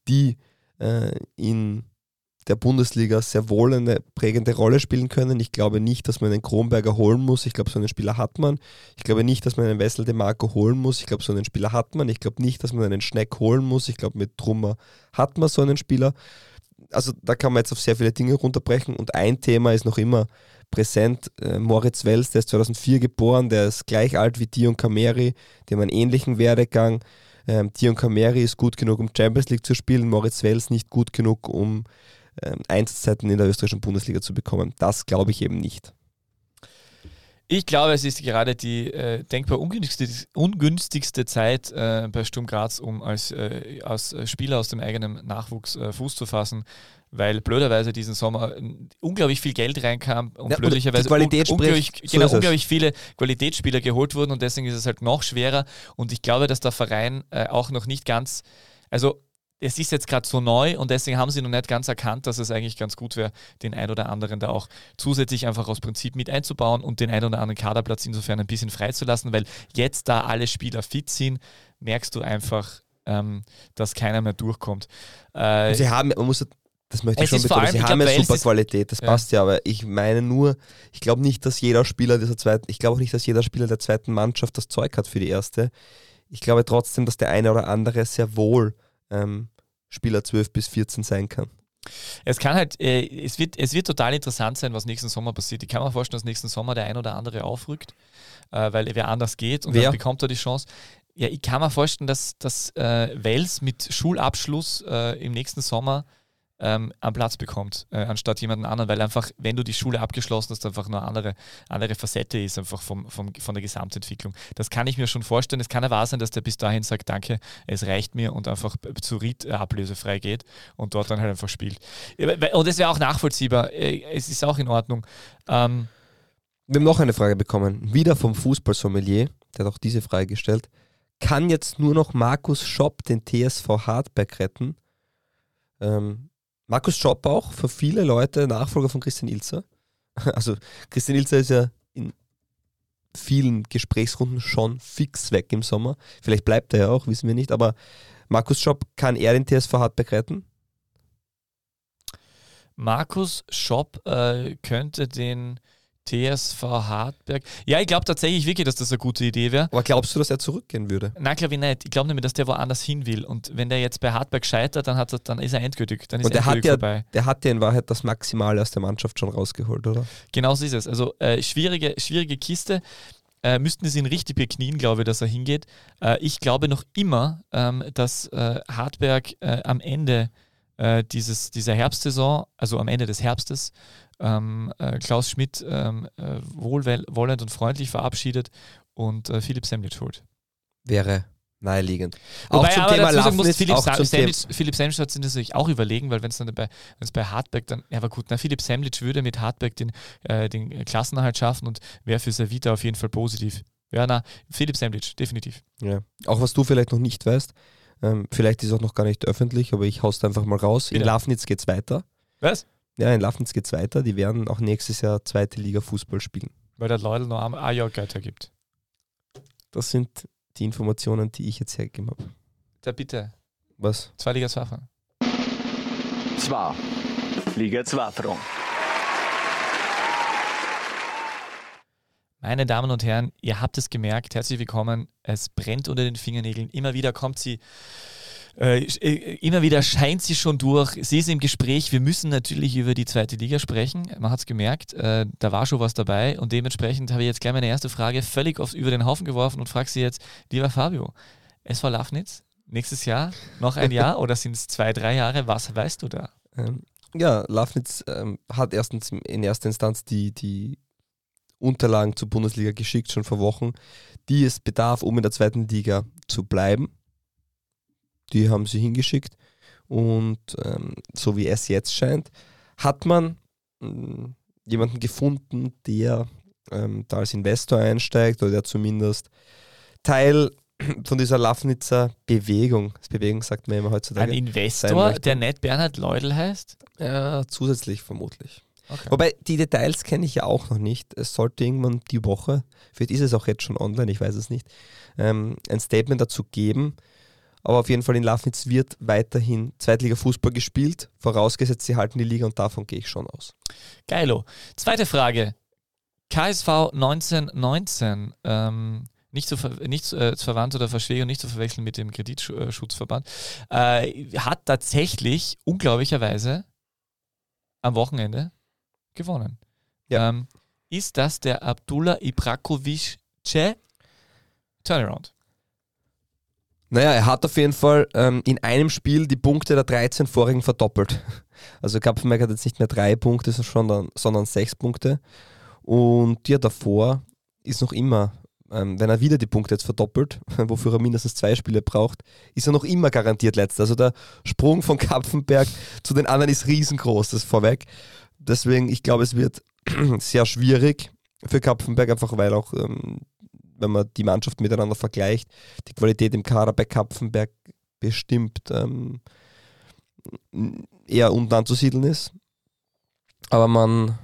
die äh, in der Bundesliga sehr wohl eine prägende Rolle spielen können. Ich glaube nicht, dass man einen Kronberger holen muss. Ich glaube, so einen Spieler hat man. Ich glaube nicht, dass man einen Wessel de Marco holen muss. Ich glaube, so einen Spieler hat man. Ich glaube nicht, dass man einen Schneck holen muss. Ich glaube, mit Trummer hat man so einen Spieler. Also da kann man jetzt auf sehr viele Dinge runterbrechen. Und ein Thema ist noch immer präsent. Äh, Moritz Wels, der ist 2004 geboren, der ist gleich alt wie Dion Kameri. Die haben einen ähnlichen Werdegang. Ähm, Dion Kameri ist gut genug, um Champions League zu spielen. Moritz Wels nicht gut genug, um ähm, Einsatzzeiten in der österreichischen Bundesliga zu bekommen. Das glaube ich eben nicht. Ich glaube, es ist gerade die äh, denkbar ungünstigste, ungünstigste Zeit äh, bei Sturm Graz, um als, äh, als Spieler aus dem eigenen Nachwuchs äh, Fuß zu fassen, weil blöderweise diesen Sommer äh, unglaublich viel Geld reinkam und Ja, Qualität un unglaublich, spricht, so genau, es. unglaublich viele Qualitätsspieler geholt wurden und deswegen ist es halt noch schwerer und ich glaube, dass der Verein äh, auch noch nicht ganz, also es ist jetzt gerade so neu und deswegen haben sie noch nicht ganz erkannt, dass es eigentlich ganz gut wäre, den ein oder anderen da auch zusätzlich einfach aus Prinzip mit einzubauen und den ein oder anderen Kaderplatz insofern ein bisschen freizulassen, weil jetzt, da alle Spieler fit sind, merkst du einfach, ähm, dass keiner mehr durchkommt. Äh, Sie haben, man muss, das möchte ich schon betonen, sie haben ja super Qualität, das Ja. passt ja, aber ich meine nur, ich glaube nicht, dass jeder Spieler dieser zweiten, ich glaube auch nicht, dass jeder Spieler der zweiten Mannschaft das Zeug hat für die erste. Ich glaube trotzdem, dass der eine oder andere sehr wohl ähm, Spieler 12 bis 14 sein kann. Es kann halt, äh, es, wird, es wird total interessant sein, was nächsten Sommer passiert. Ich kann mir vorstellen, dass nächsten Sommer der ein oder andere aufrückt, äh, weil wer anders geht und Wer? dann bekommt er die Chance. Ja, ich kann mir vorstellen, dass, dass äh, Wels mit Schulabschluss äh, im nächsten Sommer ähm, am Platz bekommt, äh, anstatt jemanden anderen, weil einfach, wenn du die Schule abgeschlossen hast, einfach eine andere, andere Facette ist, einfach vom, vom, von der Gesamtentwicklung. Das kann ich mir schon vorstellen. Es kann ja wahr sein, dass der bis dahin sagt, danke, es reicht mir und einfach zu Ried äh, ablösefrei geht und dort dann halt einfach spielt. Und es wäre auch nachvollziehbar. Äh, Es ist auch in Ordnung. Ähm, Wir haben noch eine Frage bekommen, wieder vom Fußballsommelier, der hat auch diese Frage gestellt. Kann jetzt nur noch Markus Schopp den TSV Hartberg retten? Ähm, Markus Schopp auch für viele Leute Nachfolger von Christian Ilzer. Also Christian Ilzer ist ja in vielen Gesprächsrunden schon fix weg im Sommer. Vielleicht bleibt er ja auch, wissen wir nicht. Aber Markus Schopp, kann er den TSV Hartberg retten? Markus Schopp äh, könnte den TSV Hartberg. Ja, ich glaube tatsächlich wirklich, dass das eine gute Idee wäre. Aber glaubst du, dass er zurückgehen würde? Nein, glaube ich nicht. Ich glaube nämlich, dass der woanders hin will. Und wenn der jetzt bei Hartberg scheitert, dann, hat er, dann ist er endgültig. Dann ist Und der hat, endgültig ja, vorbei. der hat ja in Wahrheit das Maximale aus der Mannschaft schon rausgeholt, oder? Genau so ist es. Also äh, schwierige, schwierige Kiste. Äh, müssten sie ihn richtig beknien, glaube ich, dass er hingeht. Äh, ich glaube noch immer, ähm, dass äh, Hartberg äh, am Ende äh, dieses, dieser Herbstsaison, also am Ende des Herbstes, ähm, äh, Klaus Schmidt ähm, äh, wohlwoll- wollend und freundlich verabschiedet und äh, Philipp Semlitsch holt. Wäre naheliegend. Wobei auch zum aber Thema Lafnitz, Philipp, auch zum Thema, Semlitsch, Philipp Semlitsch hat sich das natürlich auch überlegen, weil wenn es dann bei, wenn's bei Hartberg dann, ja aber gut, na, Philipp Semlitsch würde mit Hartberg den, äh, den Klassenerhalt schaffen und wäre für Savita auf jeden Fall positiv. Ja, na, Philipp Semlitsch, definitiv. ja. auch was du vielleicht noch nicht weißt, ähm, vielleicht ist es auch noch gar nicht öffentlich, aber ich hau's da einfach mal raus. In Bitte. Lafnitz geht's weiter. Was? Ja, in Lafnitz geht's weiter. Die werden auch nächstes Jahr zweite Liga Fußball spielen. Weil der Leudl noch ein ein Jahr Geld hergibt. Das sind die Informationen, die ich jetzt hergegeben habe. Da bitte, Was? zwei Liga zwei fahren. Zwei. Liga 2 Front. Meine Damen und Herren, ihr habt es gemerkt, herzlich willkommen. Es brennt unter den Fingernägeln. Immer wieder kommt sie, äh, äh, immer wieder scheint sie schon durch. Sie ist im Gespräch. Wir müssen natürlich über die zweite Liga sprechen. Man hat es gemerkt, äh, da war schon was dabei. Und dementsprechend habe ich jetzt gleich meine erste Frage völlig auf, über den Haufen geworfen und frage sie jetzt, lieber Fabio, SV Lafnitz, nächstes Jahr, noch ein Jahr oder sind es zwei, drei Jahre? Was weißt du da? Ähm, ja, Lafnitz ähm, hat erstens in erster Instanz die, die Unterlagen zur Bundesliga geschickt, schon vor Wochen, die es bedarf, um in der zweiten Liga zu bleiben. Die haben sie hingeschickt. Und ähm, so wie es jetzt scheint, hat man ähm, jemanden gefunden, der ähm, da als Investor einsteigt oder der zumindest Teil von dieser Lafnitzer Bewegung, das Bewegung sagt man immer Ein heutzutage, sein Investor, der nicht Bernhard Leudl heißt? ja, zusätzlich vermutlich. Okay. Wobei, die Details kenne ich ja auch noch nicht. Es sollte irgendwann die Woche, vielleicht ist es auch jetzt schon online, ich weiß es nicht, ähm, ein Statement dazu geben. Aber auf jeden Fall in Lafnitz wird weiterhin Zweitliga-Fußball gespielt, vorausgesetzt sie halten die Liga und davon gehe ich schon aus. Geilo. Zweite Frage. KSV 1919. Ähm, nicht, zu, nicht zu, äh, zu verwandt oder verschwägen, nicht zu verwechseln mit dem Kreditschutzverband, äh, hat tatsächlich unglaublicherweise am Wochenende gewonnen. Ja. Ähm, ist das der Abdullah Ibrakovic Turnaround? Naja, er hat auf jeden Fall ähm, in einem Spiel die Punkte der 13 vorigen verdoppelt. Also Kapfenberg hat jetzt nicht mehr drei Punkte, sondern, sondern sechs Punkte. Und ja, davor ist noch immer, ähm, wenn er wieder die Punkte jetzt verdoppelt, wofür er mindestens zwei Spiele braucht, ist er noch immer garantiert letzter. Also der Sprung von Kapfenberg zu den anderen ist riesengroß, das vorweg. Deswegen, ich glaube, es wird sehr schwierig für Kapfenberg, einfach weil auch, ähm, wenn man die Mannschaften miteinander vergleicht, die Qualität im Kader bei Kapfenberg bestimmt ähm, eher unten anzusiedeln ist. Aber man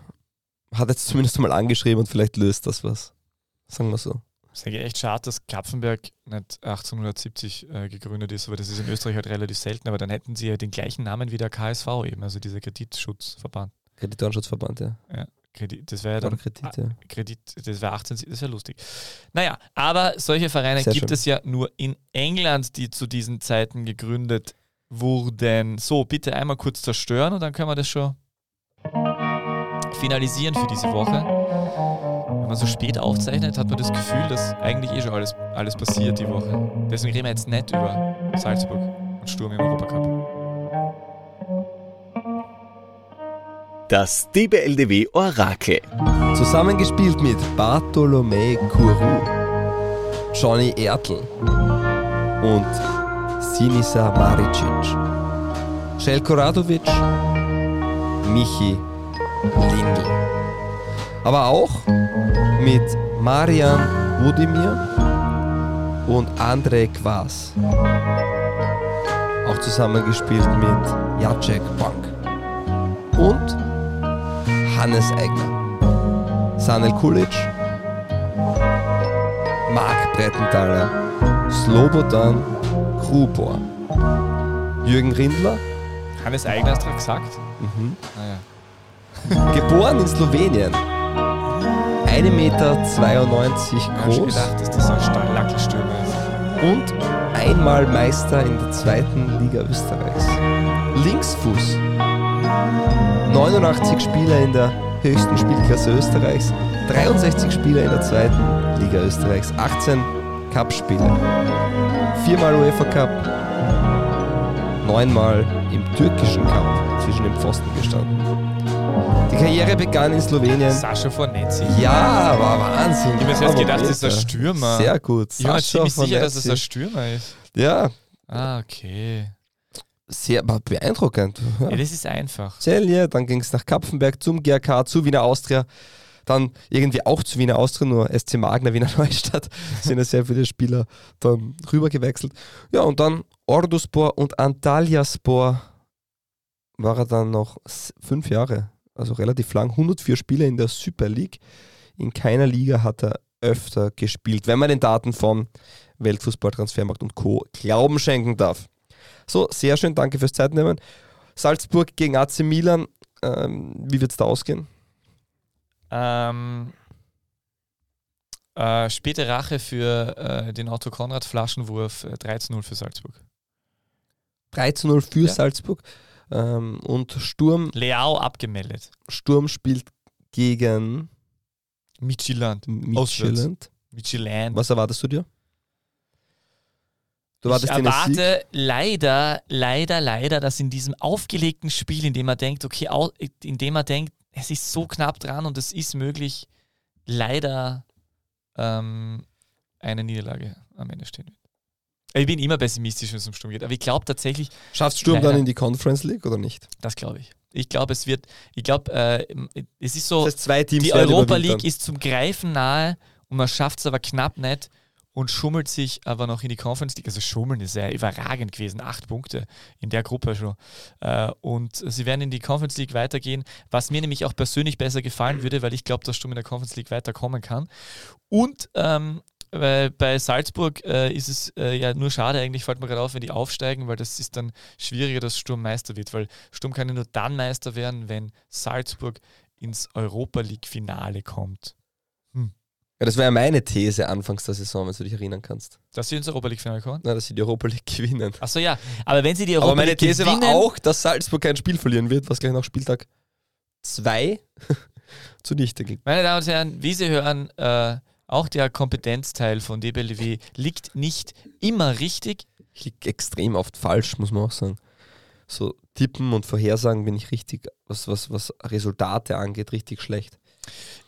hat jetzt zumindest mal angeschrieben und vielleicht löst das was. Sagen wir so. Es ist echt schade, dass Kapfenberg nicht 1870 äh, gegründet ist, aber das ist in Österreich halt relativ selten, aber dann hätten sie ja den gleichen Namen wie der KSV eben, also dieser Kreditschutzverband. Kreditorenschutzzverband, ja. Kredit, das wäre ja Oder dann Kredit, ja. Kredit, das wäre 18, das wäre lustig. Naja, aber solche Vereine Sehr gibt schön. es ja nur in England, die zu diesen Zeiten gegründet wurden. So, bitte einmal kurz zerstören und dann können wir das schon finalisieren für diese Woche. Wenn man so spät aufzeichnet, hat man das Gefühl, dass eigentlich eh schon alles, alles passiert die Woche. Deswegen reden wir jetzt nicht über Salzburg und Sturm im Europacup. Das DBLDW Orakel. Zusammengespielt mit Bartolomei Kuru, Johnny Ertl und Sinisa Maricic, Željko Radovic, Michi Lindl. Aber auch mit Marian Budimir und André Kvas. Auch zusammengespielt mit Jacek Bank und Hannes Eigner, Sanel Kulic, Marc Brettenthaler, Slobodan Krubor, Jürgen Rindler, Hannes Eigner hast du gerade gesagt? mhm. Naja. geboren in Slowenien, 1,92 Meter Ich hab schon groß gedacht, dass das ein Lackelstürmer ist. und einmal Meister in der zweiten Liga Österreichs. Linksfuß, 89 Spieler in der höchsten Spielklasse Österreichs, 63 Spieler in der zweiten Liga Österreichs, 18 Cup-Spiele, viermal UEFA Cup, neunmal im türkischen Cup zwischen den Pfosten gestanden. Die Karriere begann in Slowenien. Sascha Fornetzi. Ja, war Wahnsinn. Ich hab mir jetzt gedacht, das ist ein. Stürmer. Sehr gut. Ich Sascha ziemlich sicher, dass es Fornetzi. ein Stürmer ist. Ja, Ah, okay. Sehr beeindruckend. Ja, das ist einfach. Celje, dann ging es nach Kapfenberg zum GRK, zu Wiener Austria, dann irgendwie auch zu Wiener Austria, nur SC Magna, Wiener Neustadt, sind ja sehr viele Spieler dann rüber gewechselt. Ja, und dann Orduspor und Antalyaspor war er dann noch fünf Jahre, also relativ lang, 104 Spiele in der Super League. In keiner Liga hat er öfter gespielt, wenn man den Daten von Weltfußballtransfermarkt und Co. Glauben schenken darf. So, sehr schön, danke fürs Zeitnehmen. Salzburg gegen AC Milan, ähm, wie wird es da ausgehen? Ähm, äh, späte Rache für äh, den Otto Konrad Flaschenwurf äh, 13-0 für Salzburg. 3 zu 0 für Ja. Salzburg. Ähm, und Sturm, Leao abgemeldet. Sturm spielt gegen. Midtjylland. Midtjylland. Was erwartest du dir? Du ich erwarte leider, leider, leider, dass in diesem aufgelegten Spiel, in dem man denkt, okay, in dem man denkt, es ist so knapp dran und es ist möglich, leider ähm, eine Niederlage am Ende stehen wird. Ich bin immer pessimistisch, wenn es um Sturm geht, aber ich glaube tatsächlich, Schafft Sturm Leider. dann in die Conference League oder nicht? das glaube ich. Ich glaube, es wird, ich glaube, äh, es ist so, Das heißt, die Europa. League ist zum Greifen nahe und man schafft es aber knapp nicht und schummelt sich aber noch in die Conference League. Also schummeln ist ja überragend gewesen, acht Punkte in der Gruppe schon. Äh, und sie werden in die Conference League weitergehen, was mir nämlich auch persönlich besser gefallen würde, weil ich glaube, dass Sturm in der Conference League weiterkommen kann. Und ähm, weil bei Salzburg äh, ist es äh, ja nur schade, eigentlich fällt mir gerade auf, wenn die aufsteigen, weil das ist dann schwieriger, dass Sturm Meister wird, weil Sturm kann ja nur dann Meister werden, wenn Salzburg ins Europa League-Finale kommt. Ja, das war ja meine These anfangs der Saison, wenn du dich erinnern kannst. Dass sie ins Europa League-Finale kommen? Na, dass sie die Europa League gewinnen. Achso, ja. Aber wenn sie die Europa Aber meine League These gewinnen, war auch, dass Salzburg kein Spiel verlieren wird, was gleich nach Spieltag 2 zunichte ging. Meine Damen und Herren, wie Sie hören, äh, auch der Kompetenzteil von DBLW liegt nicht immer richtig. Ich liege extrem oft falsch, muss man auch sagen. So tippen und vorhersagen bin ich richtig, was, was, was Resultate angeht, richtig schlecht.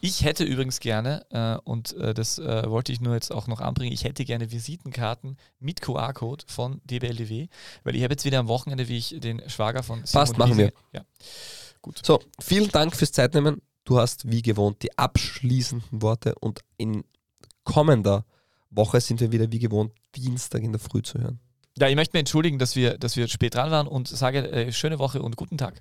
Ich hätte übrigens gerne, äh, und äh, das äh, wollte ich nur jetzt auch noch anbringen, ich hätte gerne Visitenkarten mit QR-Code von DBLDW, weil ich habe jetzt wieder am Wochenende, wie ich den Schwager von Passt, machen wir. Ja. Gut. So, vielen Dank fürs Zeitnehmen. Du hast wie gewohnt die abschließenden Worte und in kommender Woche sind wir wieder wie gewohnt Dienstag in der Früh zu hören. Ja, ich möchte mich entschuldigen, dass wir, dass wir spät dran waren und sage äh, schöne Woche und guten Tag.